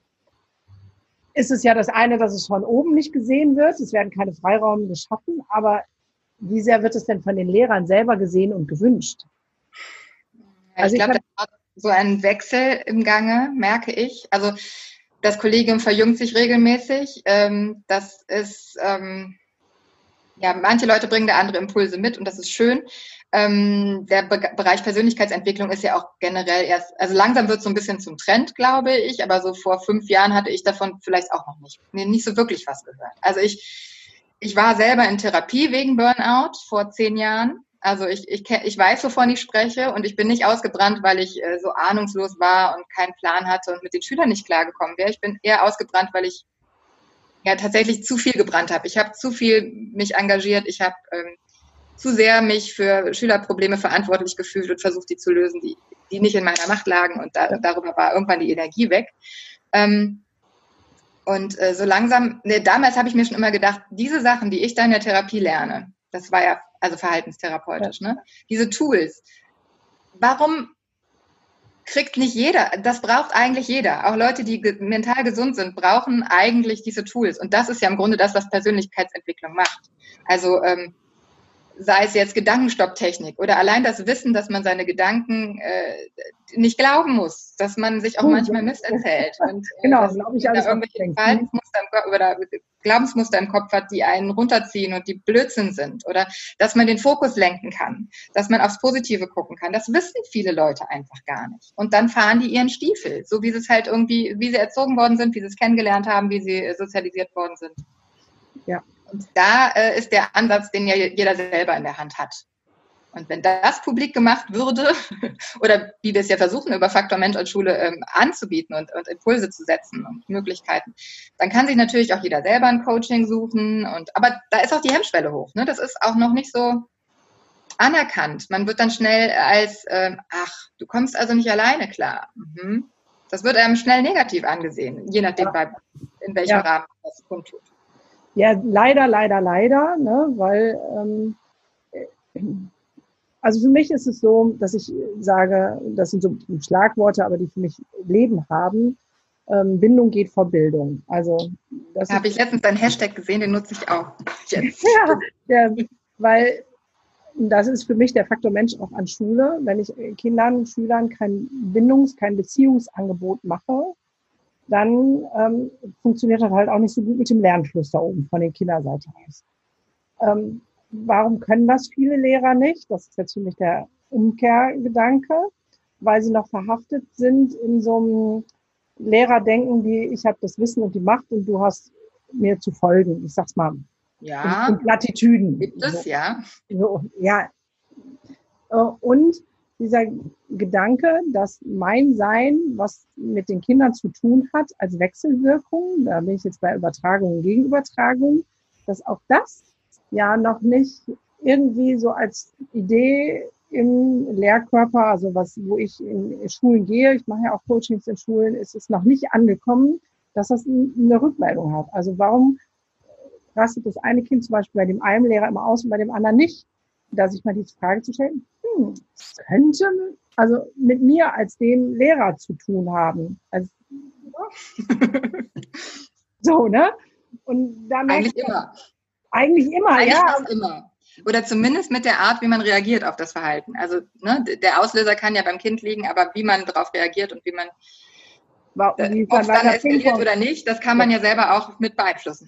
Ist es ja das eine, dass es von oben nicht gesehen wird. Es werden keine Freiräume geschaffen. Aber wie sehr wird es denn von den Lehrern selber gesehen und gewünscht? Ja, also ich glaube, da ist so ein Wechsel im Gange, merke ich. Also das Kollegium verjüngt sich regelmäßig. Ähm, das ist, ähm, ja, manche Leute bringen da andere Impulse mit und das ist schön. Ähm, der Be Bereich Persönlichkeitsentwicklung ist ja auch generell erst, also langsam wird so ein bisschen zum Trend, glaube ich, aber so vor fünf Jahren hatte ich davon vielleicht auch noch nicht, nee, nicht so wirklich was gehört. Also ich, ich war selber in Therapie wegen Burnout vor zehn Jahren also ich, ich, ich weiß, wovon ich spreche und ich bin nicht ausgebrannt, weil ich äh, so ahnungslos war und keinen Plan hatte und mit den Schülern nicht klargekommen wäre. Ich bin eher ausgebrannt, weil ich ja tatsächlich zu viel gebrannt habe. Ich habe zu viel mich engagiert, ich habe ähm, zu sehr mich für Schülerprobleme verantwortlich gefühlt und versucht, die zu lösen, die, die nicht in meiner Macht lagen und da, darüber war irgendwann die Energie weg. Ähm, und äh, so langsam, ne, damals habe ich mir schon immer gedacht, diese Sachen, die ich da in der Therapie lerne, das war ja also verhaltenstherapeutisch, ja. ne? Diese Tools. Warum kriegt nicht jeder? Das braucht eigentlich jeder. Auch Leute, die mental gesund sind, brauchen eigentlich diese Tools. Und das ist ja im Grunde das, was Persönlichkeitsentwicklung macht. Also ähm, sei es jetzt Gedankenstopptechnik oder allein das Wissen, dass man seine Gedanken äh, nicht glauben muss, dass man sich auch oh, manchmal Mist erzählt und äh, genau, glaube ich alles da irgendwelche Verhaltensmuster im, oder Glaubensmuster im Kopf hat, die einen runterziehen und die Blödsinn sind oder dass man den Fokus lenken kann, dass man aufs Positive gucken kann. Das wissen viele Leute einfach gar nicht. Und dann fahren die ihren Stiefel, so wie sie es halt irgendwie, wie sie erzogen worden sind, wie sie es kennengelernt haben, wie sie sozialisiert worden sind. Ja, und da äh, ist der Ansatz, den ja jeder selber in der Hand hat. Und wenn das publik gemacht würde, oder wie wir es ja versuchen, über Faktor Mensch als Schule ähm, anzubieten und, und, Impulse zu setzen und Möglichkeiten, dann kann sich natürlich auch jeder selber ein Coaching suchen. Und, aber da ist auch die Hemmschwelle hoch. Ne? Das ist auch noch nicht so anerkannt. Man wird dann schnell als, ähm, ach, du kommst also nicht alleine klar. Mhm. Das wird einem schnell negativ angesehen, je nachdem, ja. in welchem ja. Rahmen das kundtut. Ja, leider, leider, leider, ne, weil ähm, also für mich ist es so, dass ich sage, das sind so Schlagworte, aber die für mich Leben haben. Ähm, Bindung geht vor Bildung. Also das habe ich letztens einen Hashtag gesehen, den nutze ich auch. Jetzt. ja, der, weil das ist für mich der Faktor Mensch auch an Schule. Wenn ich Kindern, Schülern kein Bindungs-, kein Beziehungsangebot mache, dann ähm, funktioniert das halt auch nicht so gut mit dem Lernfluss da oben von den Kinderseite aus. Ähm, warum können das viele Lehrer nicht? Das ist jetzt für mich der Umkehrgedanke, weil sie noch verhaftet sind in so einem Lehrerdenken, wie ich habe das Wissen und die Macht und du hast mir zu folgen. Ich sag's mal. Ja. Und Plattitüden. Gibt es, so. ja. So, ja. Äh, und dieser Gedanke, dass mein Sein, was mit den Kindern zu tun hat, als Wechselwirkung, da bin ich jetzt bei Übertragung und Gegenübertragung, dass auch das ja noch nicht irgendwie so als Idee im Lehrkörper, also was, wo ich in Schulen gehe, ich mache ja auch Coachings in Schulen, ist es noch nicht angekommen, dass das eine Rückmeldung hat. Also warum rastet das eine Kind zum Beispiel bei dem einen Lehrer immer aus und bei dem anderen nicht. Da sich mal die Frage zu stellen, hm, könnte also mit mir als dem Lehrer zu tun haben. Also, so, ne? Und dann eigentlich immer. Eigentlich immer, eigentlich ja. immer. Oder zumindest mit der Art, wie man reagiert auf das Verhalten. Also ne, der Auslöser kann ja beim Kind liegen, aber wie man darauf reagiert und wie man äh, ob es dann eskaliert oder nicht, das kann man ja selber auch mit beeinflussen.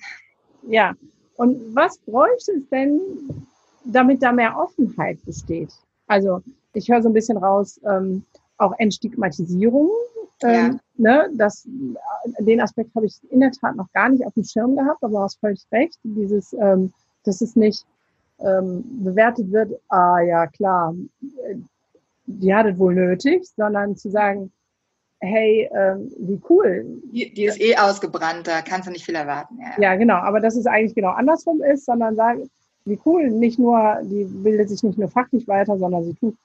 Ja, und was bräuchte es denn, damit da mehr Offenheit besteht? Also ich höre so ein bisschen raus, ähm, auch Entstigmatisierung. Ähm, ja. ne, das, den Aspekt habe ich in der Tat noch gar nicht auf dem Schirm gehabt, aber du hast völlig recht. Dieses, ähm, dass es nicht ähm, bewertet wird, ah ja klar, die hat es wohl nötig, sondern zu sagen, hey, ähm, wie cool. Die, die, ist eh ausgebrannt, da kannst du nicht viel erwarten. Ja. ja, genau, aber dass es eigentlich genau andersrum ist, sondern sagen, wie cool, nicht nur, die bildet sich nicht nur fachlich weiter, sondern sie tut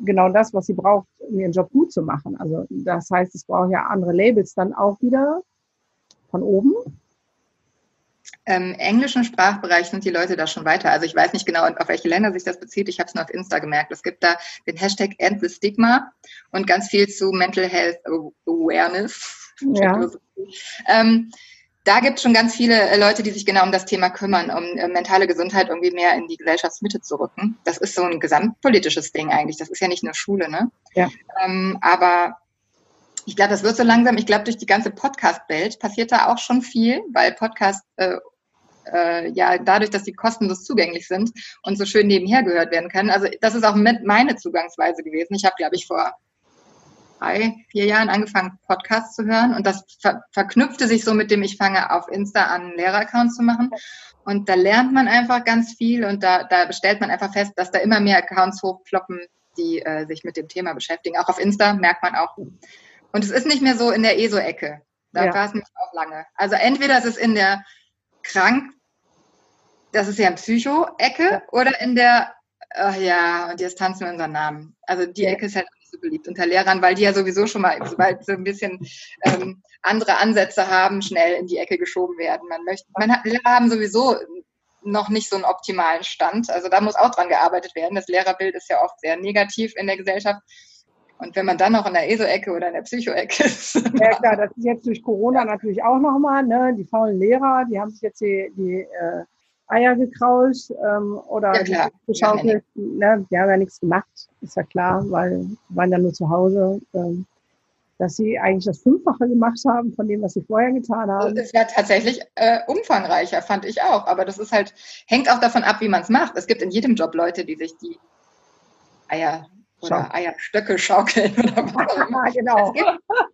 genau das, was sie braucht, um ihren Job gut zu machen. Also das heißt, es braucht ja andere Labels dann auch wieder von oben. Im englischen Sprachbereich sind die Leute da schon weiter. Also ich weiß nicht genau, auf welche Länder sich das bezieht. Ich habe es nur auf Insta gemerkt. Es gibt da den Hashtag End the Stigma und ganz viel zu Mental Health Awareness. Ja. ähm, da gibt es schon ganz viele äh, Leute, die sich genau um das Thema kümmern, um äh, mentale Gesundheit irgendwie mehr in die Gesellschaftsmitte zu rücken. Das ist so ein gesamtpolitisches Ding eigentlich. Das ist ja nicht nur Schule, ne? Ja. Ähm, aber ich glaube, das wird so langsam. Ich glaube, durch die ganze Podcast-Welt passiert da auch schon viel, weil Podcast äh, äh, ja dadurch, dass sie kostenlos zugänglich sind und so schön nebenher gehört werden können. Also das ist auch mit meine Zugangsweise gewesen. Ich habe, glaube ich, vor drei, vier Jahren angefangen, Podcasts zu hören. Und das ver verknüpfte sich so mit dem, ich fange auf Insta an, einen Lehreraccount zu machen. Und da lernt man einfach ganz viel und da, da stellt man einfach fest, dass da immer mehr Accounts hochploppen, die äh, sich mit dem Thema beschäftigen. Auch auf Insta merkt man auch. Und es ist nicht mehr so in der ESO-Ecke. Da ja. war es nicht auch lange. Also entweder es ist in der krank, das ist ja ein Psycho-Ecke, ja. oder in der, ach ja, und jetzt tanzen wir unseren Namen. Also die ja. Ecke ist halt so beliebt unter Lehrern, weil die ja sowieso schon mal, sobald so ein bisschen ähm, andere Ansätze haben, schnell in die Ecke geschoben werden. Man möchte, man hat, Lehrer haben sowieso noch nicht so einen optimalen Stand. Also da muss auch dran gearbeitet werden. Das Lehrerbild ist ja oft sehr negativ in der Gesellschaft. Und wenn man dann noch in der ESO-Ecke oder in der Psycho-Ecke ist. Ja klar, das ist jetzt durch Corona natürlich auch nochmal, ne? Die faulen Lehrer, die haben sich jetzt die, die äh, Eier gekrauscht ähm, oder ja, geschaukelt. Ja, ne? Die haben ja nichts gemacht, ist ja klar, weil waren ja nur zu Hause. Ähm, dass sie eigentlich das Fünffache gemacht haben von dem, was sie vorher getan haben. Es war tatsächlich äh, umfangreicher, fand ich auch. Aber das ist halt, hängt auch davon ab, wie man es macht. Es gibt in jedem Job Leute, die sich die Eier oder Schau. Eierstöcke schaukeln oder was auch immer. genau.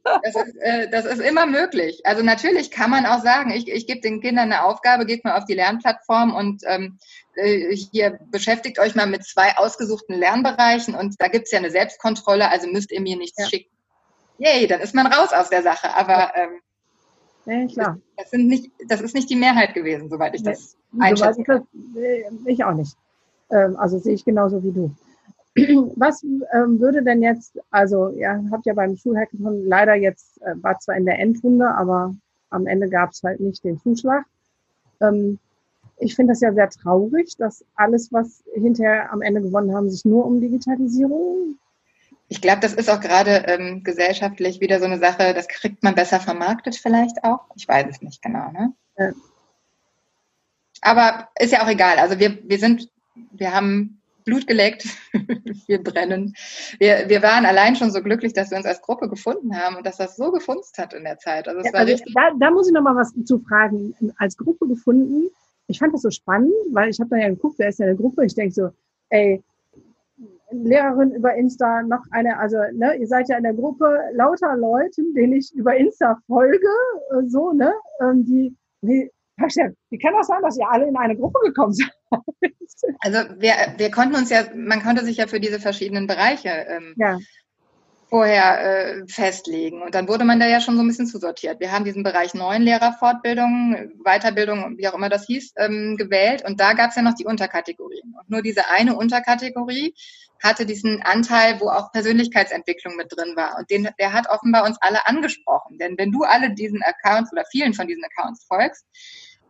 Das, das, ist, äh, das ist immer möglich. Also natürlich kann man auch sagen, ich, ich gebe den Kindern eine Aufgabe, geht mal auf die Lernplattform und ähm, äh, hier beschäftigt euch mal mit zwei ausgesuchten Lernbereichen und da gibt es ja eine Selbstkontrolle, also müsst ihr mir nichts ja. schicken. Yay, dann ist man raus aus der Sache. Aber ähm, ja, klar. Das, das, sind nicht, das ist nicht die Mehrheit gewesen, soweit ich das nee, einschätze. Ich, das, äh, ich auch nicht. Ähm, also sehe ich genauso wie du. Was ähm, würde denn jetzt, also ja, habt ja beim Schulhackathon leider jetzt, äh, war zwar in der Endrunde, aber am Ende gab es halt nicht den Zuschlag. Ähm, ich finde das ja sehr traurig, dass alles, was hinterher am Ende gewonnen haben, sich nur um Digitalisierung. Ich glaube, das ist auch gerade ähm, gesellschaftlich wieder so eine Sache, das kriegt man besser vermarktet vielleicht auch. Ich weiß es nicht genau. Ne? Ja. Aber ist ja auch egal. Also wir, wir sind, wir haben Blut geleckt, wir brennen. Wir, wir waren allein schon so glücklich, dass wir uns als Gruppe gefunden haben und dass das so gefunzt hat in der Zeit. Also, ja, also da, da, muss ich noch mal was zu fragen. Als Gruppe gefunden, ich fand das so spannend, weil ich habe da ja geguckt, wer ist ja eine Gruppe? Ich denke so, ey, Lehrerin über Insta, noch eine, also ne, ihr seid ja in der Gruppe lauter Leuten, denen ich über Insta folge, äh, so, ne, ähm, die, wie, kann das sein, dass ihr alle in eine Gruppe gekommen seid? Also wir, wir konnten uns ja, man konnte sich ja für diese verschiedenen Bereiche ähm, ja. vorher äh, festlegen. Und dann wurde man da ja schon so ein bisschen zusortiert. Wir haben diesen Bereich neuen Lehrerfortbildung, Weiterbildung, wie auch immer das hieß, ähm, gewählt. Und da gab es ja noch die Unterkategorien. Und nur diese eine Unterkategorie hatte diesen Anteil, wo auch Persönlichkeitsentwicklung mit drin war. Und den, der hat offenbar uns alle angesprochen. Denn wenn du alle diesen Accounts oder vielen von diesen Accounts folgst,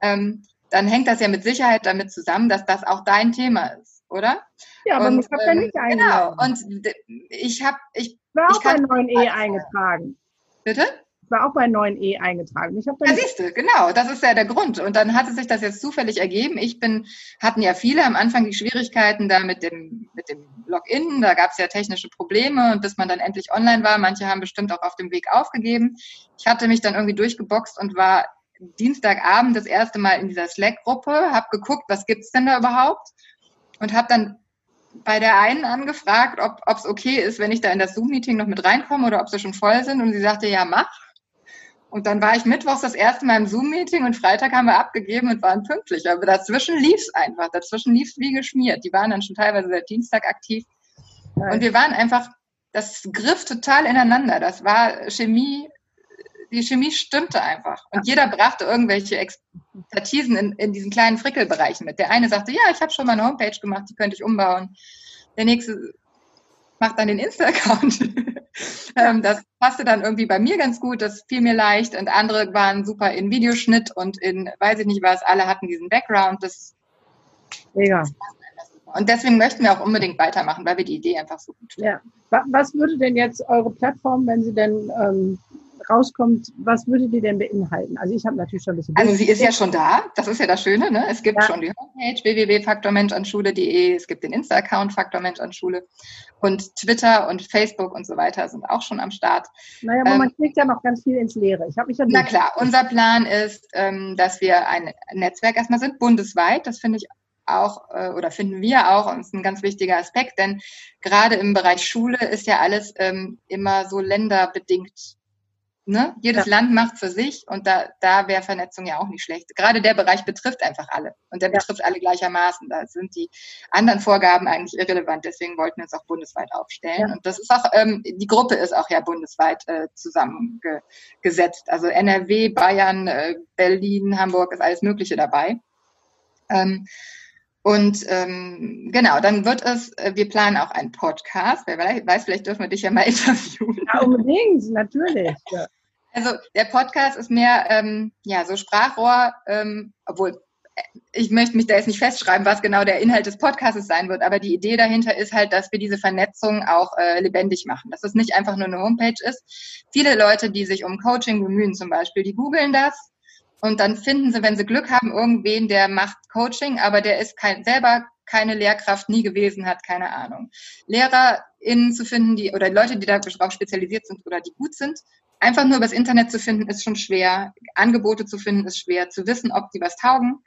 ähm, dann hängt das ja mit Sicherheit damit zusammen, dass das auch dein Thema ist, oder? Ja, aber und, ich habe ähm, ja nicht eingeladen. Genau, und ich habe, ich, war auch ich bei 9e eingetragen. Bitte? Ich war auch bei 9e eingetragen. Ich ja, siehst du, genau, das ist ja der Grund. Und dann hatte sich das jetzt zufällig ergeben. Ich bin, hatten ja viele am Anfang die Schwierigkeiten da mit dem, mit dem Login. Da gab es ja technische Probleme und bis man dann endlich online war. Manche haben bestimmt auch auf dem Weg aufgegeben. Ich hatte mich dann irgendwie durchgeboxt und war Dienstagabend das erste Mal in dieser Slack-Gruppe, habe geguckt, was gibt's denn da überhaupt und habe dann bei der einen angefragt, ob es okay ist, wenn ich da in das Zoom-Meeting noch mit reinkomme oder ob sie schon voll sind. Und sie sagte, ja, mach. Und dann war ich mittwochs das erste Mal im Zoom-Meeting und Freitag haben wir abgegeben und waren pünktlich. Aber dazwischen lief es einfach. Dazwischen lief es wie geschmiert. Die waren dann schon teilweise seit Dienstag aktiv. Und wir waren einfach, das griff total ineinander. Das war Chemie, die Chemie stimmte einfach. Und jeder brachte irgendwelche Expertisen in, in diesen kleinen Frickelbereichen mit. Der eine sagte, ja, ich habe schon mal eine Homepage gemacht, die könnte ich umbauen. Der nächste macht dann den Insta-Account. Ähm, das passte dann irgendwie bei mir ganz gut, das fiel mir leicht. Und andere waren super in Videoschnitt und in, weiß ich nicht was, alle hatten diesen Background. Das, Mega. Und deswegen möchten wir auch unbedingt weitermachen, weil wir die Idee einfach so gut finden. Ja. Was würde denn jetzt eure Plattform, wenn sie denn ähm, rauskommt, was würde die denn beinhalten? Also ich habe natürlich schon ein bisschen. Also sie ist ja schon da, das ist ja das Schöne, ne? Es gibt ja. schon die Homepage www.faktormenschanschule.de, es gibt den Insta-Account Faktormenschanschule und Twitter und Facebook und so weiter sind auch schon am Start. Naja, aber ähm, man kriegt ja noch ganz viel ins Leere. Ich habe mich ja Na klar, unser Plan ist, ähm, dass wir ein Netzwerk erstmal sind, bundesweit. Das finde ich auch äh, oder finden wir auch und ist ein ganz wichtiger Aspekt, denn gerade im Bereich Schule ist ja alles ähm, immer so länderbedingt Ne? Jedes ja. Land macht für sich und da, da wäre Vernetzung ja auch nicht schlecht. Gerade der Bereich betrifft einfach alle und der ja. betrifft alle gleichermaßen. Da sind die anderen Vorgaben eigentlich irrelevant. Deswegen wollten wir uns auch bundesweit aufstellen. Ja. Und das ist auch, ähm, die Gruppe ist auch ja bundesweit äh, zusammengesetzt. Also NRW, Bayern, äh, Berlin, Hamburg ist alles Mögliche dabei. Ähm, und ähm, genau, dann wird es, äh, wir planen auch einen Podcast. Wer weiß, vielleicht dürfen wir dich ja mal interviewen. Ja, unbedingt, natürlich. Ja. Also der Podcast ist mehr ähm, ja so Sprachrohr, ähm, obwohl äh, ich möchte mich da jetzt nicht festschreiben, was genau der Inhalt des Podcasts sein wird, aber die Idee dahinter ist halt, dass wir diese Vernetzung auch äh, lebendig machen, dass es nicht einfach nur eine Homepage ist. Viele Leute, die sich um Coaching bemühen zum Beispiel, die googeln das und dann finden sie, wenn sie Glück haben, irgendwen, der macht Coaching, aber der ist kein, selber keine Lehrkraft nie gewesen hat, keine Ahnung. LehrerInnen zu finden, die, oder Leute, die darauf spezialisiert sind oder die gut sind, einfach nur übers Internet zu finden, ist schon schwer. Angebote zu finden, ist schwer. Zu wissen, ob die was taugen.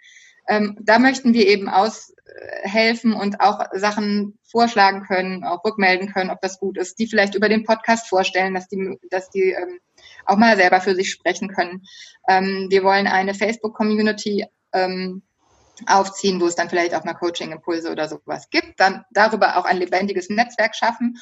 Ähm, da möchten wir eben aushelfen und auch Sachen vorschlagen können, auch rückmelden können, ob das gut ist, die vielleicht über den Podcast vorstellen, dass die, dass die ähm, auch mal selber für sich sprechen können. Ähm, wir wollen eine Facebook-Community ähm, aufziehen, wo es dann vielleicht auch mal Coaching-Impulse oder sowas gibt, dann darüber auch ein lebendiges Netzwerk schaffen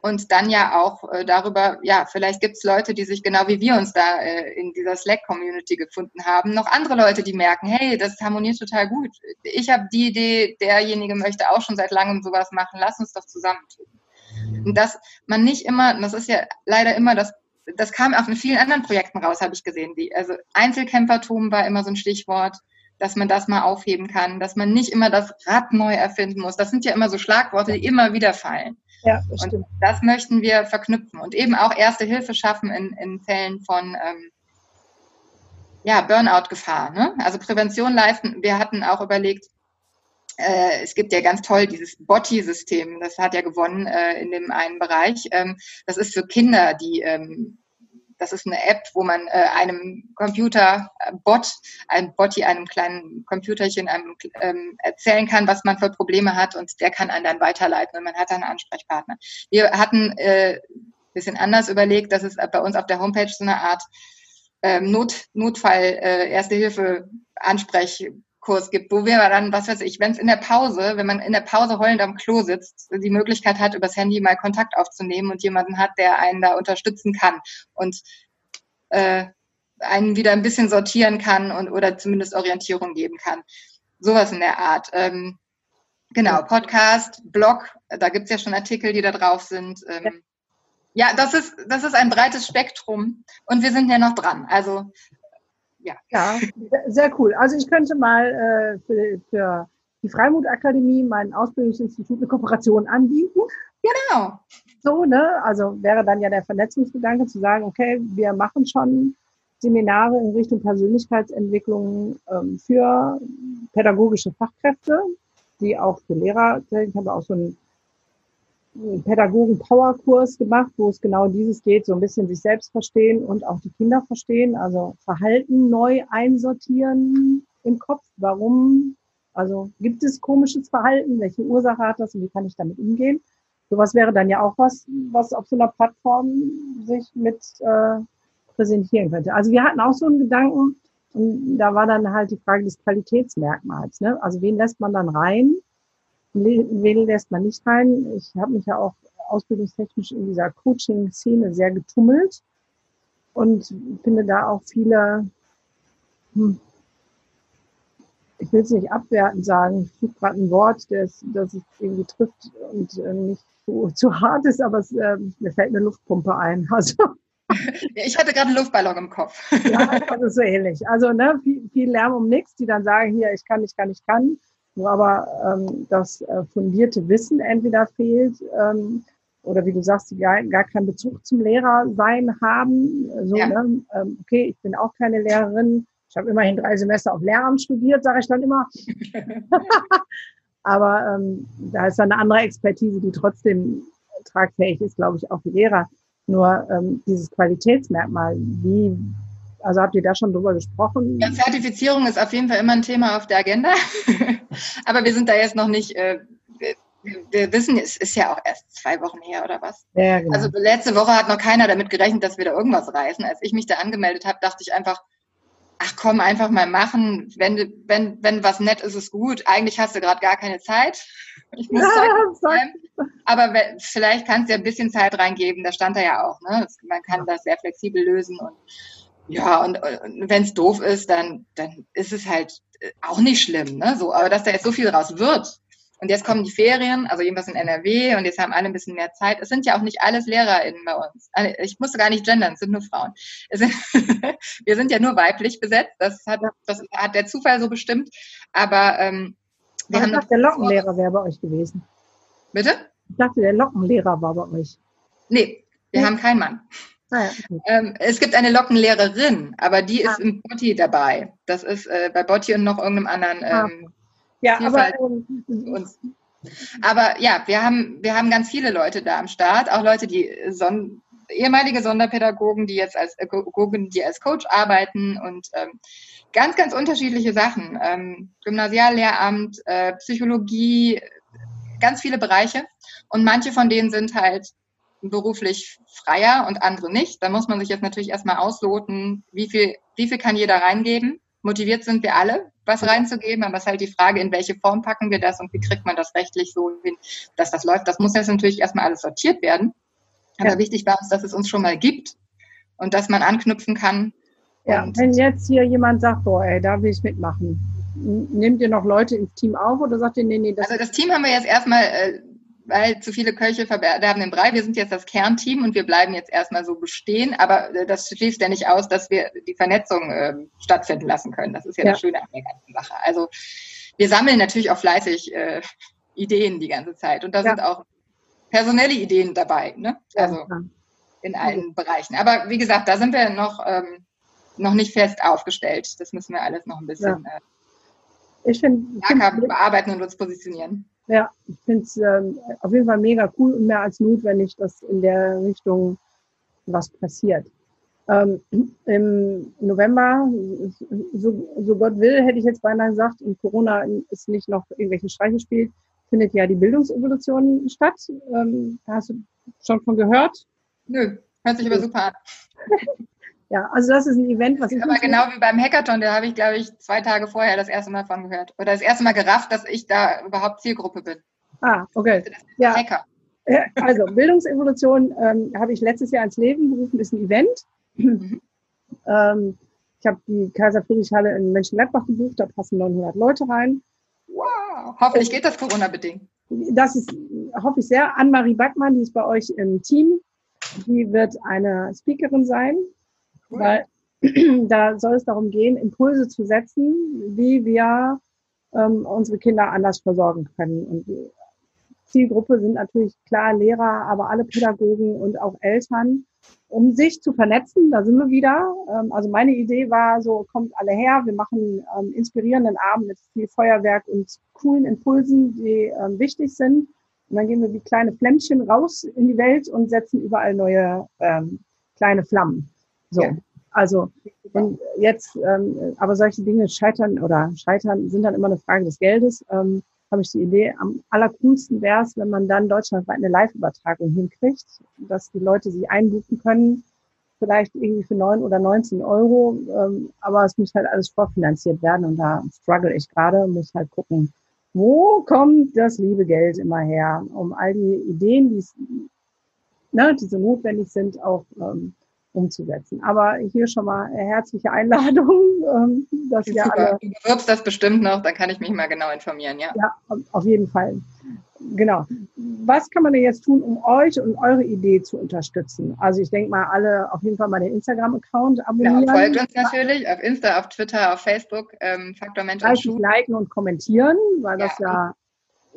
und dann ja auch äh, darüber, ja, vielleicht gibt es Leute, die sich genau wie wir uns da äh, in dieser Slack-Community gefunden haben, noch andere Leute, die merken, hey, das harmoniert total gut. Ich habe die Idee, derjenige möchte auch schon seit langem sowas machen, lass uns doch zusammentun. Und dass man nicht immer, das ist ja leider immer das das kam auch in vielen anderen Projekten raus, habe ich gesehen. Die, also Einzelkämpfertum war immer so ein Stichwort, dass man das mal aufheben kann, dass man nicht immer das Rad neu erfinden muss. Das sind ja immer so Schlagworte, die immer wieder fallen. Ja, das und das möchten wir verknüpfen und eben auch erste Hilfe schaffen in, in Fällen von ähm, ja, Burnout-Gefahr. Ne? Also Prävention leisten. Wir hatten auch überlegt, äh, es gibt ja ganz toll dieses Botti-System, das hat ja gewonnen äh, in dem einen Bereich. Ähm, das ist für Kinder, die ähm, das ist eine App, wo man äh, einem Computer-Bot, äh, einem Botti, einem kleinen Computerchen, einem ähm, erzählen kann, was man für Probleme hat und der kann einen dann weiterleiten und man hat dann einen Ansprechpartner. Wir hatten äh, bisschen anders überlegt, dass es bei uns auf der Homepage so eine Art ähm, Not, Notfall, äh, Erste Hilfe, Ansprech Kurs gibt, wo wir dann, was weiß ich, wenn es in der Pause, wenn man in der Pause heulend am Klo sitzt, die Möglichkeit hat, übers Handy mal Kontakt aufzunehmen und jemanden hat, der einen da unterstützen kann und äh, einen wieder ein bisschen sortieren kann und oder zumindest Orientierung geben kann. Sowas in der Art. Ähm, genau, Podcast, Blog, da gibt's ja schon Artikel, die da drauf sind. Ähm, ja, das ist, das ist ein breites Spektrum und wir sind ja noch dran. Also ja. Ja, sehr cool. Also ich könnte mal äh, für, für die Freimut-Akademie, mein Ausbildungsinstitut, eine Kooperation anbieten. Genau. So, ne? Also wäre dann ja der Vernetzungsgedanke zu sagen, okay, wir machen schon Seminare in Richtung Persönlichkeitsentwicklung ähm, für pädagogische Fachkräfte, die auch für Lehrer, ich habe auch so einen Pädagogen-Power-Kurs gemacht, wo es genau dieses geht, so ein bisschen sich selbst verstehen und auch die Kinder verstehen, also Verhalten neu einsortieren im Kopf. Warum? Also gibt es komisches Verhalten? Welche Ursache hat das und wie kann ich damit umgehen? Sowas wäre dann ja auch was, was auf so einer Plattform sich mit äh, präsentieren könnte. Also wir hatten auch so einen Gedanken und da war dann halt die Frage des Qualitätsmerkmals. Ne? Also wen lässt man dann rein? Wen lässt man nicht rein? Ich habe mich ja auch ausbildungstechnisch in dieser Coaching-Szene sehr getummelt und finde da auch viele, hm, ich will es nicht abwertend sagen, ich suche gerade ein Wort, das, das es irgendwie trifft und äh, nicht zu, zu hart ist, aber es, äh, mir fällt eine Luftpumpe ein. Also ich hatte gerade einen Luftballon im Kopf. ja, das ist so ähnlich. Also ne, viel, viel Lärm um nichts, die dann sagen, hier, ich kann, ich kann, ich kann wo aber ähm, das äh, fundierte Wissen entweder fehlt ähm, oder wie du sagst, die gar, gar keinen Bezug zum Lehrer sein haben. So, ja. ne? ähm, okay, ich bin auch keine Lehrerin. Ich habe immerhin drei Semester auf Lehramt studiert, sage ich dann immer. aber ähm, da ist dann eine andere Expertise, die trotzdem tragfähig ist, glaube ich, auch für Lehrer. Nur ähm, dieses Qualitätsmerkmal, wie also habt ihr da schon drüber gesprochen? Ja, Zertifizierung ist auf jeden Fall immer ein Thema auf der Agenda. Aber wir sind da jetzt noch nicht, äh, wir wissen, es ist ja auch erst zwei Wochen her oder was. Ja, genau. Also letzte Woche hat noch keiner damit gerechnet, dass wir da irgendwas reißen. Als ich mich da angemeldet habe, dachte ich einfach, ach komm, einfach mal machen. Wenn, wenn, wenn was nett ist, ist gut. Eigentlich hast du gerade gar keine Zeit. Ich muss Zeit Aber vielleicht kannst du ja ein bisschen Zeit reingeben. Da stand da ja auch. Ne? Man kann das sehr flexibel lösen und ja, und, und wenn es doof ist, dann, dann ist es halt äh, auch nicht schlimm. Ne? So, aber dass da jetzt so viel draus wird. Und jetzt kommen die Ferien, also jedenfalls in NRW, und jetzt haben alle ein bisschen mehr Zeit. Es sind ja auch nicht alles LehrerInnen bei uns. Ich musste gar nicht gendern, es sind nur Frauen. Sind, wir sind ja nur weiblich besetzt. Das hat, das hat der Zufall so bestimmt. Aber ähm, wir ich dachte, der Lockenlehrer wäre bei euch gewesen. Bitte? Ich dachte, der Lockenlehrer war bei euch. Nee, wir hm. haben keinen Mann. Ah, okay. ähm, es gibt eine Lockenlehrerin, aber die ist ah. im Botti dabei. Das ist äh, bei Botti und noch irgendeinem anderen. Ah. Ähm, ja, aber, ähm, aber ja, wir haben, wir haben ganz viele Leute da am Start, auch Leute, die Son ehemalige Sonderpädagogen, die jetzt als Pädagogen, die als Coach arbeiten und ähm, ganz, ganz unterschiedliche Sachen. Ähm, Gymnasiallehramt, äh, Psychologie, ganz viele Bereiche. Und manche von denen sind halt beruflich freier und andere nicht. Da muss man sich jetzt natürlich erstmal ausloten, wie viel, wie viel kann jeder reingeben. Motiviert sind wir alle, was reinzugeben, aber es ist halt die Frage, in welche Form packen wir das und wie kriegt man das rechtlich so hin, dass das läuft. Das muss jetzt natürlich erstmal alles sortiert werden. Aber ja. wichtig war uns, dass es uns schon mal gibt und dass man anknüpfen kann. Ja, wenn jetzt hier jemand sagt, boah, ey, da will ich mitmachen, nehmt ihr noch Leute ins Team auf oder sagt ihr, nee, nee, das Also das Team haben wir jetzt erstmal äh, weil zu viele Köche verderben den Brei. Wir sind jetzt das Kernteam und wir bleiben jetzt erstmal so bestehen, aber äh, das schließt ja nicht aus, dass wir die Vernetzung äh, stattfinden lassen können. Das ist ja, ja, das Schöne an der ganzen Sache. Also wir sammeln natürlich auch fleißig äh, Ideen die ganze Zeit und da ja. sind auch personelle Ideen dabei, ne? Also in allen. Bereichen. Aber wie gesagt, da sind wir noch, ähm, noch nicht fest aufgestellt. Das müssen wir alles noch ein bisschen ja. äh, ich find, bearbeiten und uns positionieren. Ja, ich finde es ähm, auf jeden Fall mega cool und mehr als notwendig, dass in der Richtung was passiert. Ähm, Im November, so, so Gott will, hätte ich jetzt beinahe gesagt, und Corona ist nicht noch irgendwelche Streiche spielt, findet ja die Bildungsevolution statt. Ähm, hast du schon von gehört? Nö, hört sich aber super an. Ja, also das ist ein Event, was ich. Aber genau wie beim Hackathon, da habe ich, glaube ich, zwei Tage vorher das erste Mal von gehört. Oder das erste Mal gerafft, dass ich da überhaupt Zielgruppe bin. Ah, okay. Ja. Hacker. Also Bildungsevolution ähm, habe ich letztes Jahr ins Leben gerufen, ist ein Event. Mhm. ähm, ich habe die Kaiser Friedrich Halle in Mönchengladbach gebucht, da passen 900 Leute rein. Wow, hoffentlich geht das Corona-bedingt. Das ist, hoffe ich sehr. Anne-Marie Backmann, die ist bei euch im Team. Die wird eine Speakerin sein. Weil da soll es darum gehen, Impulse zu setzen, wie wir ähm, unsere Kinder anders versorgen können. Und die Zielgruppe sind natürlich klar Lehrer, aber alle Pädagogen und auch Eltern, um sich zu vernetzen. Da sind wir wieder. Ähm, also meine Idee war so, kommt alle her, wir machen ähm, inspirierenden Abend mit viel Feuerwerk und coolen Impulsen, die ähm, wichtig sind. Und dann gehen wir wie kleine Flämmchen raus in die Welt und setzen überall neue ähm, kleine Flammen. So. Ja. Also und jetzt, ähm, aber solche Dinge scheitern oder scheitern sind dann immer eine Frage des Geldes. Ähm, habe ich die Idee, am allercoolsten wäre es, wenn man dann deutschlandweit eine Live-Übertragung hinkriegt, dass die Leute sich einbuchen können, vielleicht irgendwie für neun oder 19 Euro, ähm, aber es muss halt alles vorfinanziert werden und da struggle ich gerade, muss halt gucken, wo kommt das liebe Geld immer her, um all die Ideen, die, ne, die so notwendig sind, auch ähm, umzusetzen. Aber hier schon mal herzliche Einladung, ähm, dass wir Super. alle. Du bewirbst das bestimmt noch, dann kann ich mich mal genau informieren, ja? Ja, auf jeden Fall. Genau. Was kann man denn jetzt tun, um euch und eure Idee zu unterstützen? Also ich denke mal, alle auf jeden Fall mal den Instagram-Account abonnieren. Ja, folgt uns natürlich auf Insta, auf Twitter, auf Facebook, ähm, Faktor Mensch und Schuh. liken und kommentieren, weil ja. das ja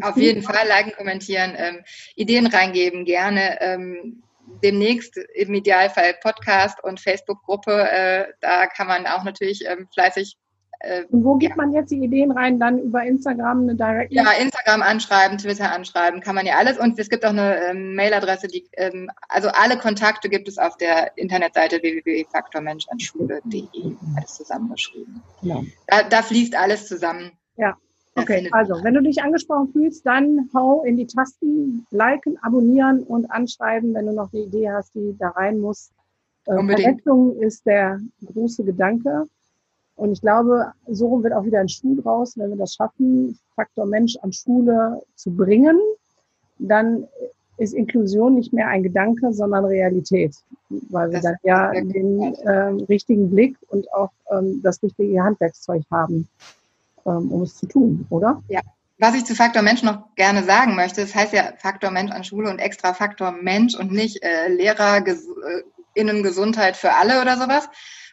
auf jeden Fall liken, kommentieren, ähm, Ideen reingeben, gerne. Ähm, demnächst im Idealfall Podcast und Facebook-Gruppe. Äh, da kann man auch natürlich ähm, fleißig. Äh, und wo gibt ja. man jetzt die Ideen rein? Dann über Instagram eine Direct? Ja, Instagram anschreiben, Twitter anschreiben, kann man ja alles. Und es gibt auch eine ähm, Mailadresse, die, ähm, also alle Kontakte gibt es auf der Internetseite www.faktormenschanschule.de. Alles zusammengeschrieben. Ja. Da, da fließt alles zusammen. Ja. Okay, also wenn du dich angesprochen fühlst, dann hau in die Tasten, liken, abonnieren und anschreiben, wenn du noch eine Idee hast, die da rein muss. Äh, Vernetzung ist der große Gedanke. Und ich glaube, so wird auch wieder ein Schuh draus, wenn wir das schaffen, Faktor Mensch an Schule zu bringen, dann ist Inklusion nicht mehr ein Gedanke, sondern Realität, weil wir das dann ja den äh, richtigen Blick und auch ähm, das richtige Handwerkszeug haben. ähm, um es zu tun, oder? Ja. Was ich zu Faktor Mensch noch gerne sagen möchte, das heißt ja Faktor Mensch an Schule und extra Faktor Mensch und nicht äh, Lehrer, Ges äh, Innengesundheit für alle oder sowas,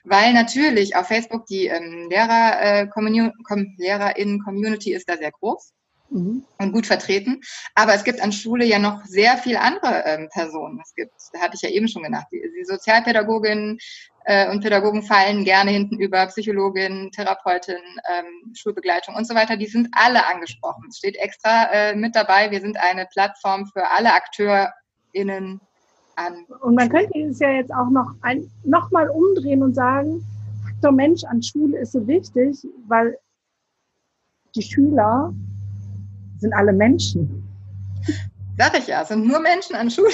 weil natürlich auf Facebook die ähm, Lehrer, äh, Commun LehrerInnen-Community ist da sehr groß mhm. und gut vertreten. Aber es gibt an Schule ja noch sehr viele andere ähm, Personen. Es gibt, da hatte ich ja eben schon genannt, die, die Sozialpädagogin äh, und Pädagogen fallen gerne hinten über Psychologin, Therapeutin, ähm, Schulbegleitung und so weiter. Die sind alle angesprochen. Es steht extra äh, mit dabei. Wir sind eine Plattform für alle AkteurInnen an. Und man könnte es ja jetzt auch noch, ein, noch mal umdrehen und sagen, Faktor Mensch an Schule ist so wichtig, weil die Schüler sind alle Menschen. Sag ich ja, sind nur Menschen an Schule.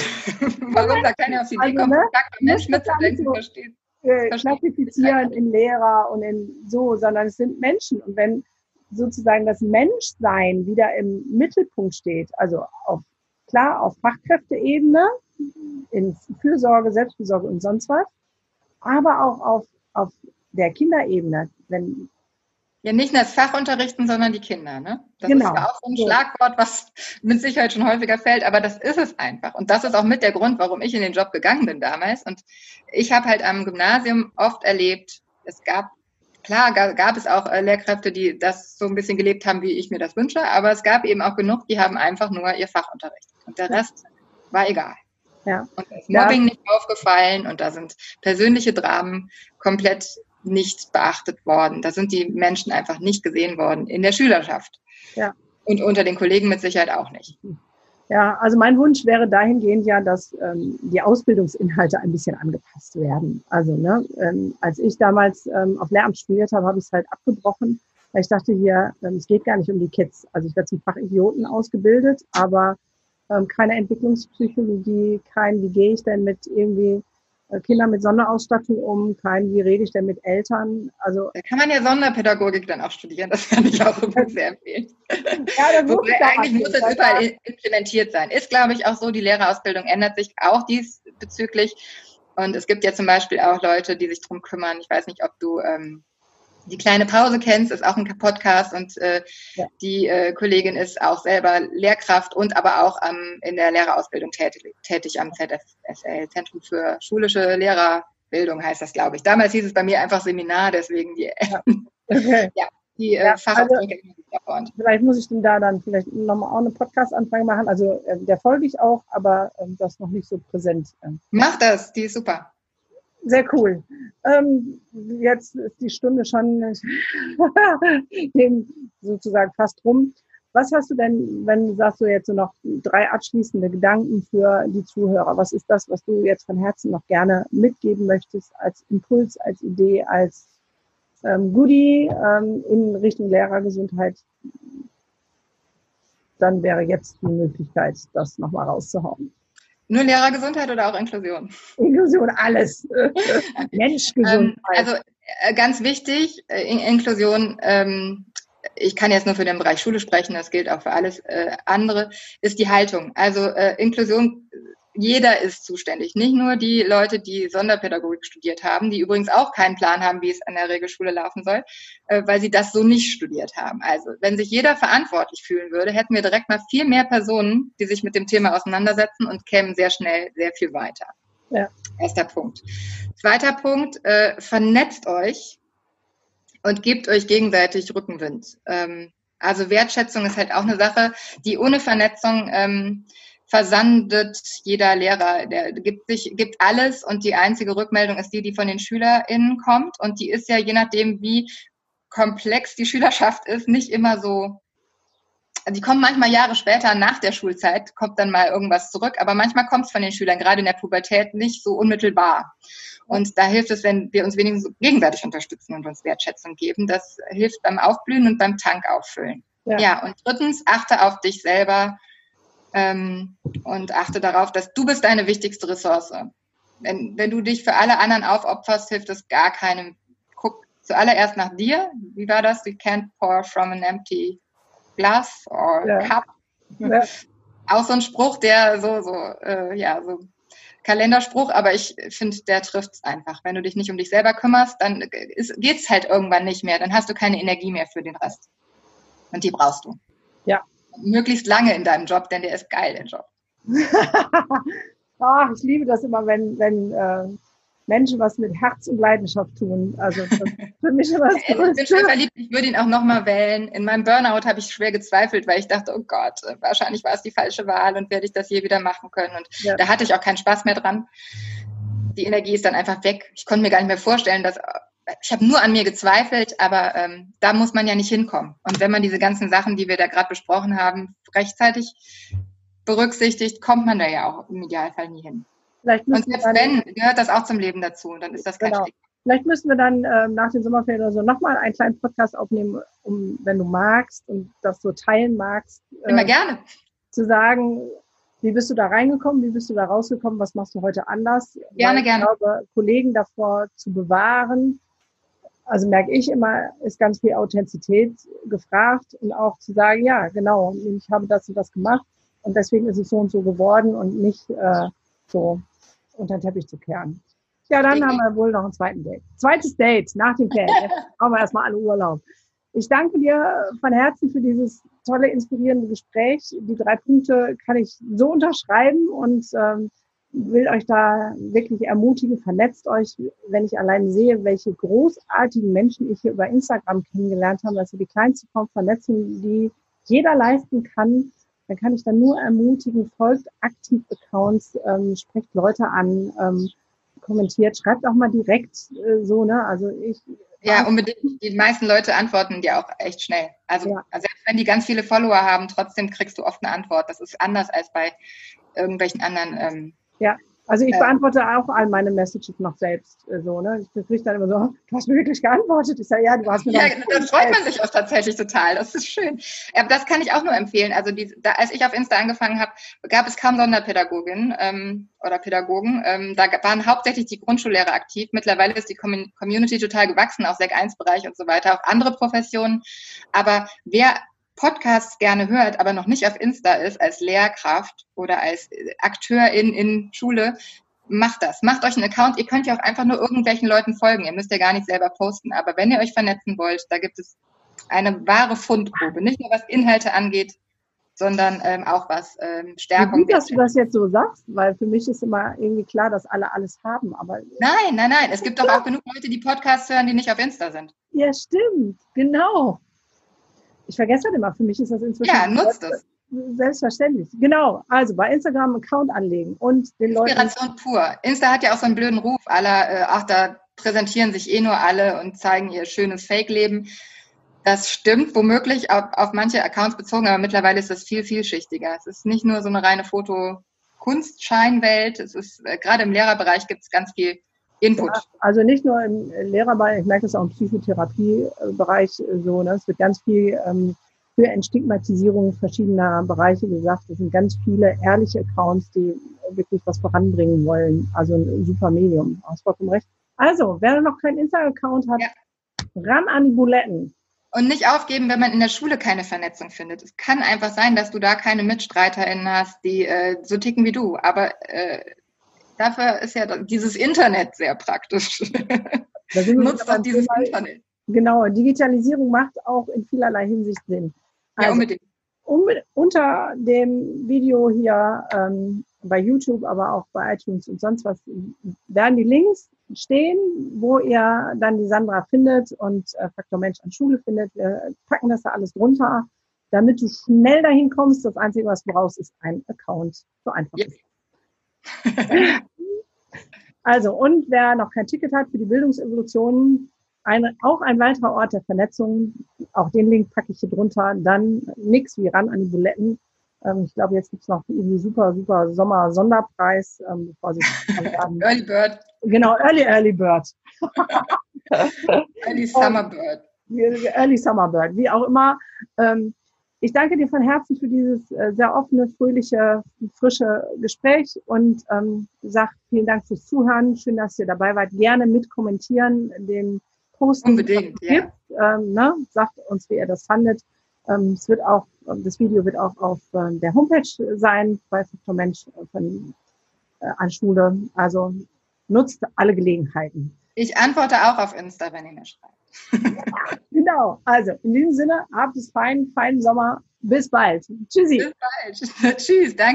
Warum da keiner auf die Idee also, kommt, ne? Mensch mitzudenken, versteht. Äh, klassifizieren in Lehrer und in so, sondern es sind Menschen. Und wenn sozusagen das Menschsein wieder im Mittelpunkt steht, also auf, klar auf Fachkräfteebene, in Fürsorge, Selbstfürsorge und sonst was, aber auch auf, auf der Kinderebene, wenn ja, nicht nur das Fach unterrichten, sondern die Kinder. Ne? Das genau. ist ja auch so ein Schlagwort, was mit Sicherheit schon häufiger fällt, aber das ist es einfach. Und das ist auch mit der Grund, warum ich in den Job gegangen bin damals. Und ich habe halt am Gymnasium oft erlebt, es gab, klar, gab es auch äh, Lehrkräfte, die das so ein bisschen gelebt haben, wie ich mir das wünsche, aber es gab eben auch genug, die haben einfach nur ihr Fach unterrichtet. Und der Rest war egal. Ja. Und da ist Mobbing ja. nicht aufgefallen und da sind persönliche Dramen komplett nicht beachtet worden. Da sind die Menschen einfach nicht gesehen worden in der Schülerschaft. Ja. Und unter den Kollegen mit Sicherheit auch nicht. Ja, also mein Wunsch wäre dahingehend ja, dass ähm, die Ausbildungsinhalte ein bisschen angepasst werden. Also ne, ähm, als ich damals ähm, auf Lehramt studiert habe, habe ich es halt abgebrochen, weil ich dachte hier, ähm, es geht gar nicht um die Kids. Also ich werde zum Fachidioten ausgebildet, aber ähm, keine Entwicklungspsychologie, kein, wie gehe ich denn mit irgendwie Kinder mit Sonderausstattung um, kein, wie rede ich denn mit Eltern? Also da kann man ja Sonderpädagogik dann auch studieren, das kann ich auch sehr empfehlen. Ja, Wobei eigentlich muss es überall implementiert sein. Ist, glaube ich, auch so, die Lehrerausbildung ändert sich auch diesbezüglich. Und es gibt ja zum Beispiel auch Leute, die sich drum kümmern. Ich weiß nicht, ob du ähm, die kleine Pause kennst, ist auch ein Podcast und äh, ja. die äh, Kollegin ist auch selber Lehrkraft und aber auch ähm, in der Lehrerausbildung tätig, tätig am ZFSL, Zentrum für schulische Lehrer, Bildung heißt das, glaube ich. Damals hieß es bei mir einfach Seminar, deswegen die, ja, okay. ja, die äh, ja, Fachausdrücke. Also, vielleicht muss ich denn da dann vielleicht nochmal auch eine Podcast-Anfrage machen. Also äh, der folge ich auch, aber äh, das noch nicht so präsent. Äh. Mach das, die ist super. Sehr cool. Ähm, jetzt ist die Stunde schon sozusagen fast rum. Was hast du denn, wenn du sagst, du jetzt so noch drei abschließende Gedanken für die Zuhörer? Was ist das, was du jetzt von Herzen noch gerne mitgeben möchtest als Impuls, als Idee, als ähm, Goodie ähm, in Richtung Lehrergesundheit? Dann wäre jetzt die Möglichkeit, das nochmal rauszuhauen. Nur Lehrergesundheit oder auch Inklusion? Inklusion, alles. Menschgesundheit. Ähm, also äh, ganz wichtig, äh, Inklusion ähm, ich kann jetzt nur für den Bereich Schule sprechen, das gilt auch für alles äh, andere, ist die Haltung. Also Inklusion, jeder ist zuständig, nicht nur die Leute, die Sonderpädagogik studiert haben, die übrigens auch keinen Plan haben, wie es an der Regelschule laufen soll, äh, weil sie das so nicht studiert haben. Also wenn sich jeder verantwortlich fühlen würde, hätten wir direkt mal viel mehr Personen, die sich mit dem Thema auseinandersetzen und kämen sehr schnell sehr viel weiter. Ja. Erster Punkt. Zweiter Punkt, äh, vernetzt euch und gebt euch gegenseitig Rückenwind. Ähm, also Wertschätzung ist halt auch eine Sache, die ohne Vernetzung ähm, versandet jeder Lehrer. Der gibt sich, gibt alles und die einzige Rückmeldung ist die, die von den SchülerInnen kommt. Und die ist ja je nachdem, wie komplex die Schülerschaft ist, nicht immer so die kommen manchmal Jahre später nach der Schulzeit, kommt dann mal irgendwas zurück, aber manchmal kommt es von den Schülern, gerade in der Pubertät, nicht so unmittelbar. Und da hilft es, wenn wir uns wenigstens gegenseitig unterstützen und uns Wertschätzung geben. Das hilft beim Aufblühen und beim Tank auffüllen. Ja, ja und drittens, achte auf dich selber ähm, und achte darauf, dass du bist deine wichtigste Ressource. Wenn, wenn du dich für alle anderen aufopferst, hilft es gar keinem. Guck zuallererst nach dir. Wie war das? You can't pour from an empty glass or ja. cup. Ja. Auch so ein Spruch, der so, so, äh, ja, so Kalenderspruch, aber ich finde, der trifft es einfach. Wenn du dich nicht um dich selber kümmerst, dann geht es halt irgendwann nicht mehr. Dann hast du keine Energie mehr für den Rest. Und die brauchst du. Ja. Möglichst lange in deinem Job, denn der ist geil, der Job. Ach, ich liebe das immer, wenn, wenn äh, Menschen was mit Herz und Leidenschaft tun. Also für mich immer das Ich bin schon verliebt, ich würde ihn auch nochmal wählen. In meinem Burnout habe ich schwer gezweifelt, weil ich dachte, oh Gott, wahrscheinlich war es die falsche Wahl und werde ich das je wieder machen können. Und ja. da hatte ich auch keinen Spaß mehr dran. Die Energie ist dann einfach weg. Ich konnte mir gar nicht mehr vorstellen, dass ich habe nur an mir gezweifelt, aber ähm, da muss man ja nicht hinkommen. Und wenn man diese ganzen Sachen, die wir da gerade besprochen haben, rechtzeitig berücksichtigt, kommt man da ja auch im Idealfall nie hin. Vielleicht und selbst wenn, gehört das auch zum Leben dazu und dann ist das kein genau. Vielleicht müssen wir dann ähm, nach den Sommerferien oder so nochmal einen kleinen Podcast aufnehmen, um, wenn du magst und das so teilen magst. Äh, Immer gerne. Zu sagen, wie bist du da reingekommen, wie bist du da rausgekommen, was machst du heute anders? Gerne, Weil gerne. Ich glaube, Kollegen davor zu bewahren, also merke ich immer, ist ganz viel Authentizität gefragt und auch zu sagen, ja, genau, ich habe das und das gemacht und deswegen ist es so und so geworden und nicht äh, so unter den Teppich zu kehren. Ja, dann haben wir wohl noch ein zweites Date. Zweites Date nach dem Ferien. Jetzt brauchen wir erstmal alle Urlaub. Ich danke dir von Herzen für dieses tolle, inspirierende Gespräch. Die drei Punkte kann ich so unterschreiben und ähm, will euch da wirklich ermutigen, vernetzt euch, wenn ich allein sehe, welche großartigen Menschen ich hier über Instagram kennengelernt habe, also die kleinste Form Vernetzung, die jeder leisten kann, dann kann ich dann nur ermutigen, folgt aktiv Accounts, ähm, sprecht Leute an, ähm, kommentiert, schreibt auch mal direkt äh, so, ne? Also ich. Ja, unbedingt. Die meisten Leute antworten dir auch echt schnell. Also, ja. selbst wenn die ganz viele Follower haben, trotzdem kriegst du oft eine Antwort. Das ist anders als bei irgendwelchen anderen ähm, ja. Also ich beantworte auch all meine Messages noch selbst äh, so, ne? Ich kriege dann immer so, du hast mir wirklich geantwortet. Ich sage, ja, du hast mir Ja, dann freut man sich auch tatsächlich total. Das ist schön. Ja, das kann ich auch nur empfehlen. Also die, da, als ich auf Insta angefangen habe, gab es kaum Sonderpädagogin ähm, oder Pädagogen. Ähm, da waren hauptsächlich die Grundschullehrer aktiv. Mittlerweile ist die Community total gewachsen, auch Sek 1 Bereich und so weiter, auch andere Professionen. Aber wer Podcasts gerne hört, aber noch nicht auf Insta ist, als Lehrkraft oder als Akteur in, in Schule, macht das. Macht euch einen Account. Ihr könnt ja auch einfach nur irgendwelchen Leuten folgen. Ihr müsst ja gar nicht selber posten. Aber wenn ihr euch vernetzen wollt, da gibt es eine wahre Fundgrube. Nicht nur was Inhalte angeht, sondern ähm, auch was ähm, Stärkung. Gut, dass du das jetzt so sagst, weil für mich ist immer irgendwie klar, dass alle alles haben. Aber nein, nein, nein. Es gibt doch auch genug Leute, die Podcasts hören, die nicht auf Insta sind. Ja, stimmt. Genau. Ich vergesse das immer. Für mich ist das inzwischen. Ja, nutzt es. Selbstverständlich. Genau. Also bei Instagram Account anlegen und den Inspiration Leuten. pur. Insta hat ja auch so einen blöden Ruf aller, äh, ach, da präsentieren sich eh nur alle und zeigen ihr schönes Fake-Leben. Das stimmt womöglich auf, auf manche Accounts bezogen, aber mittlerweile ist das viel vielschichtiger. Es ist nicht nur so eine reine Foto-Kunstscheinwelt. Es ist äh, gerade im Lehrerbereich gibt es ganz viel Input. Ja, also nicht nur im Lehrerbereich, ich merke das auch im Psychotherapiebereich so. Ne? Es wird ganz viel ähm, für Entstigmatisierung verschiedener Bereiche gesagt. Es sind ganz viele ehrliche Accounts, die wirklich was voranbringen wollen. Also ein super Medium. Hast vollkommen recht. Also, wer noch keinen Insta-Account hat, ja. ran an die Buletten. Und nicht aufgeben, wenn man in der Schule keine Vernetzung findet. Es kann einfach sein, dass du da keine MitstreiterInnen hast, die äh, so ticken wie du. Aber äh, dafür ist ja dieses Internet sehr praktisch. Nutzt doch dieses Thema, Internet. Genau, Digitalisierung macht auch in vielerlei Hinsicht Sinn. Also, ja, unbedingt. Um, unter dem Video hier ähm, bei YouTube, aber auch bei iTunes und sonst was, werden die Links stehen, wo ihr dann die Sandra findet und äh, Faktor Mensch an Schule findet. Wir packen das da alles drunter, damit du schnell dahin kommst. Das Einzige, was du brauchst, ist ein Account. So einfach yep. also, und wer noch kein Ticket hat für die Bildungsevolution, eine, auch ein weiterer Ort der Vernetzung, auch den Link packe ich hier drunter, dann nix wie ran an die Buletten. Ähm, ich glaube, jetzt gibt's noch irgendwie super, super Sommer-Sonderpreis, ähm, bevor sie Early Bird. Genau, Early, Early Bird. Early Summer Bird. Early Summer Bird, wie auch immer. Ähm, ich danke dir von Herzen für dieses äh, sehr offene, fröhliche, frische Gespräch und ähm, sag vielen Dank fürs Zuhören. Schön, dass ihr dabei wart. Gerne mitkommentieren, den posten. Unbedingt, ja. Gibt. Ähm, ne? Sagt uns, wie ihr das fandet. Ähm, es wird auch, das Video wird auch auf äh, der Homepage sein bei Faktor Mensch von äh, an Schule. Also nutzt alle Gelegenheiten. Ich antworte auch auf Insta, wenn ihr mir schreibt. genau. Also in diesem Sinne, habt es fein, feinen Sommer. Bis bald. Tschüssi. Bis bald. Tschüss. Danke.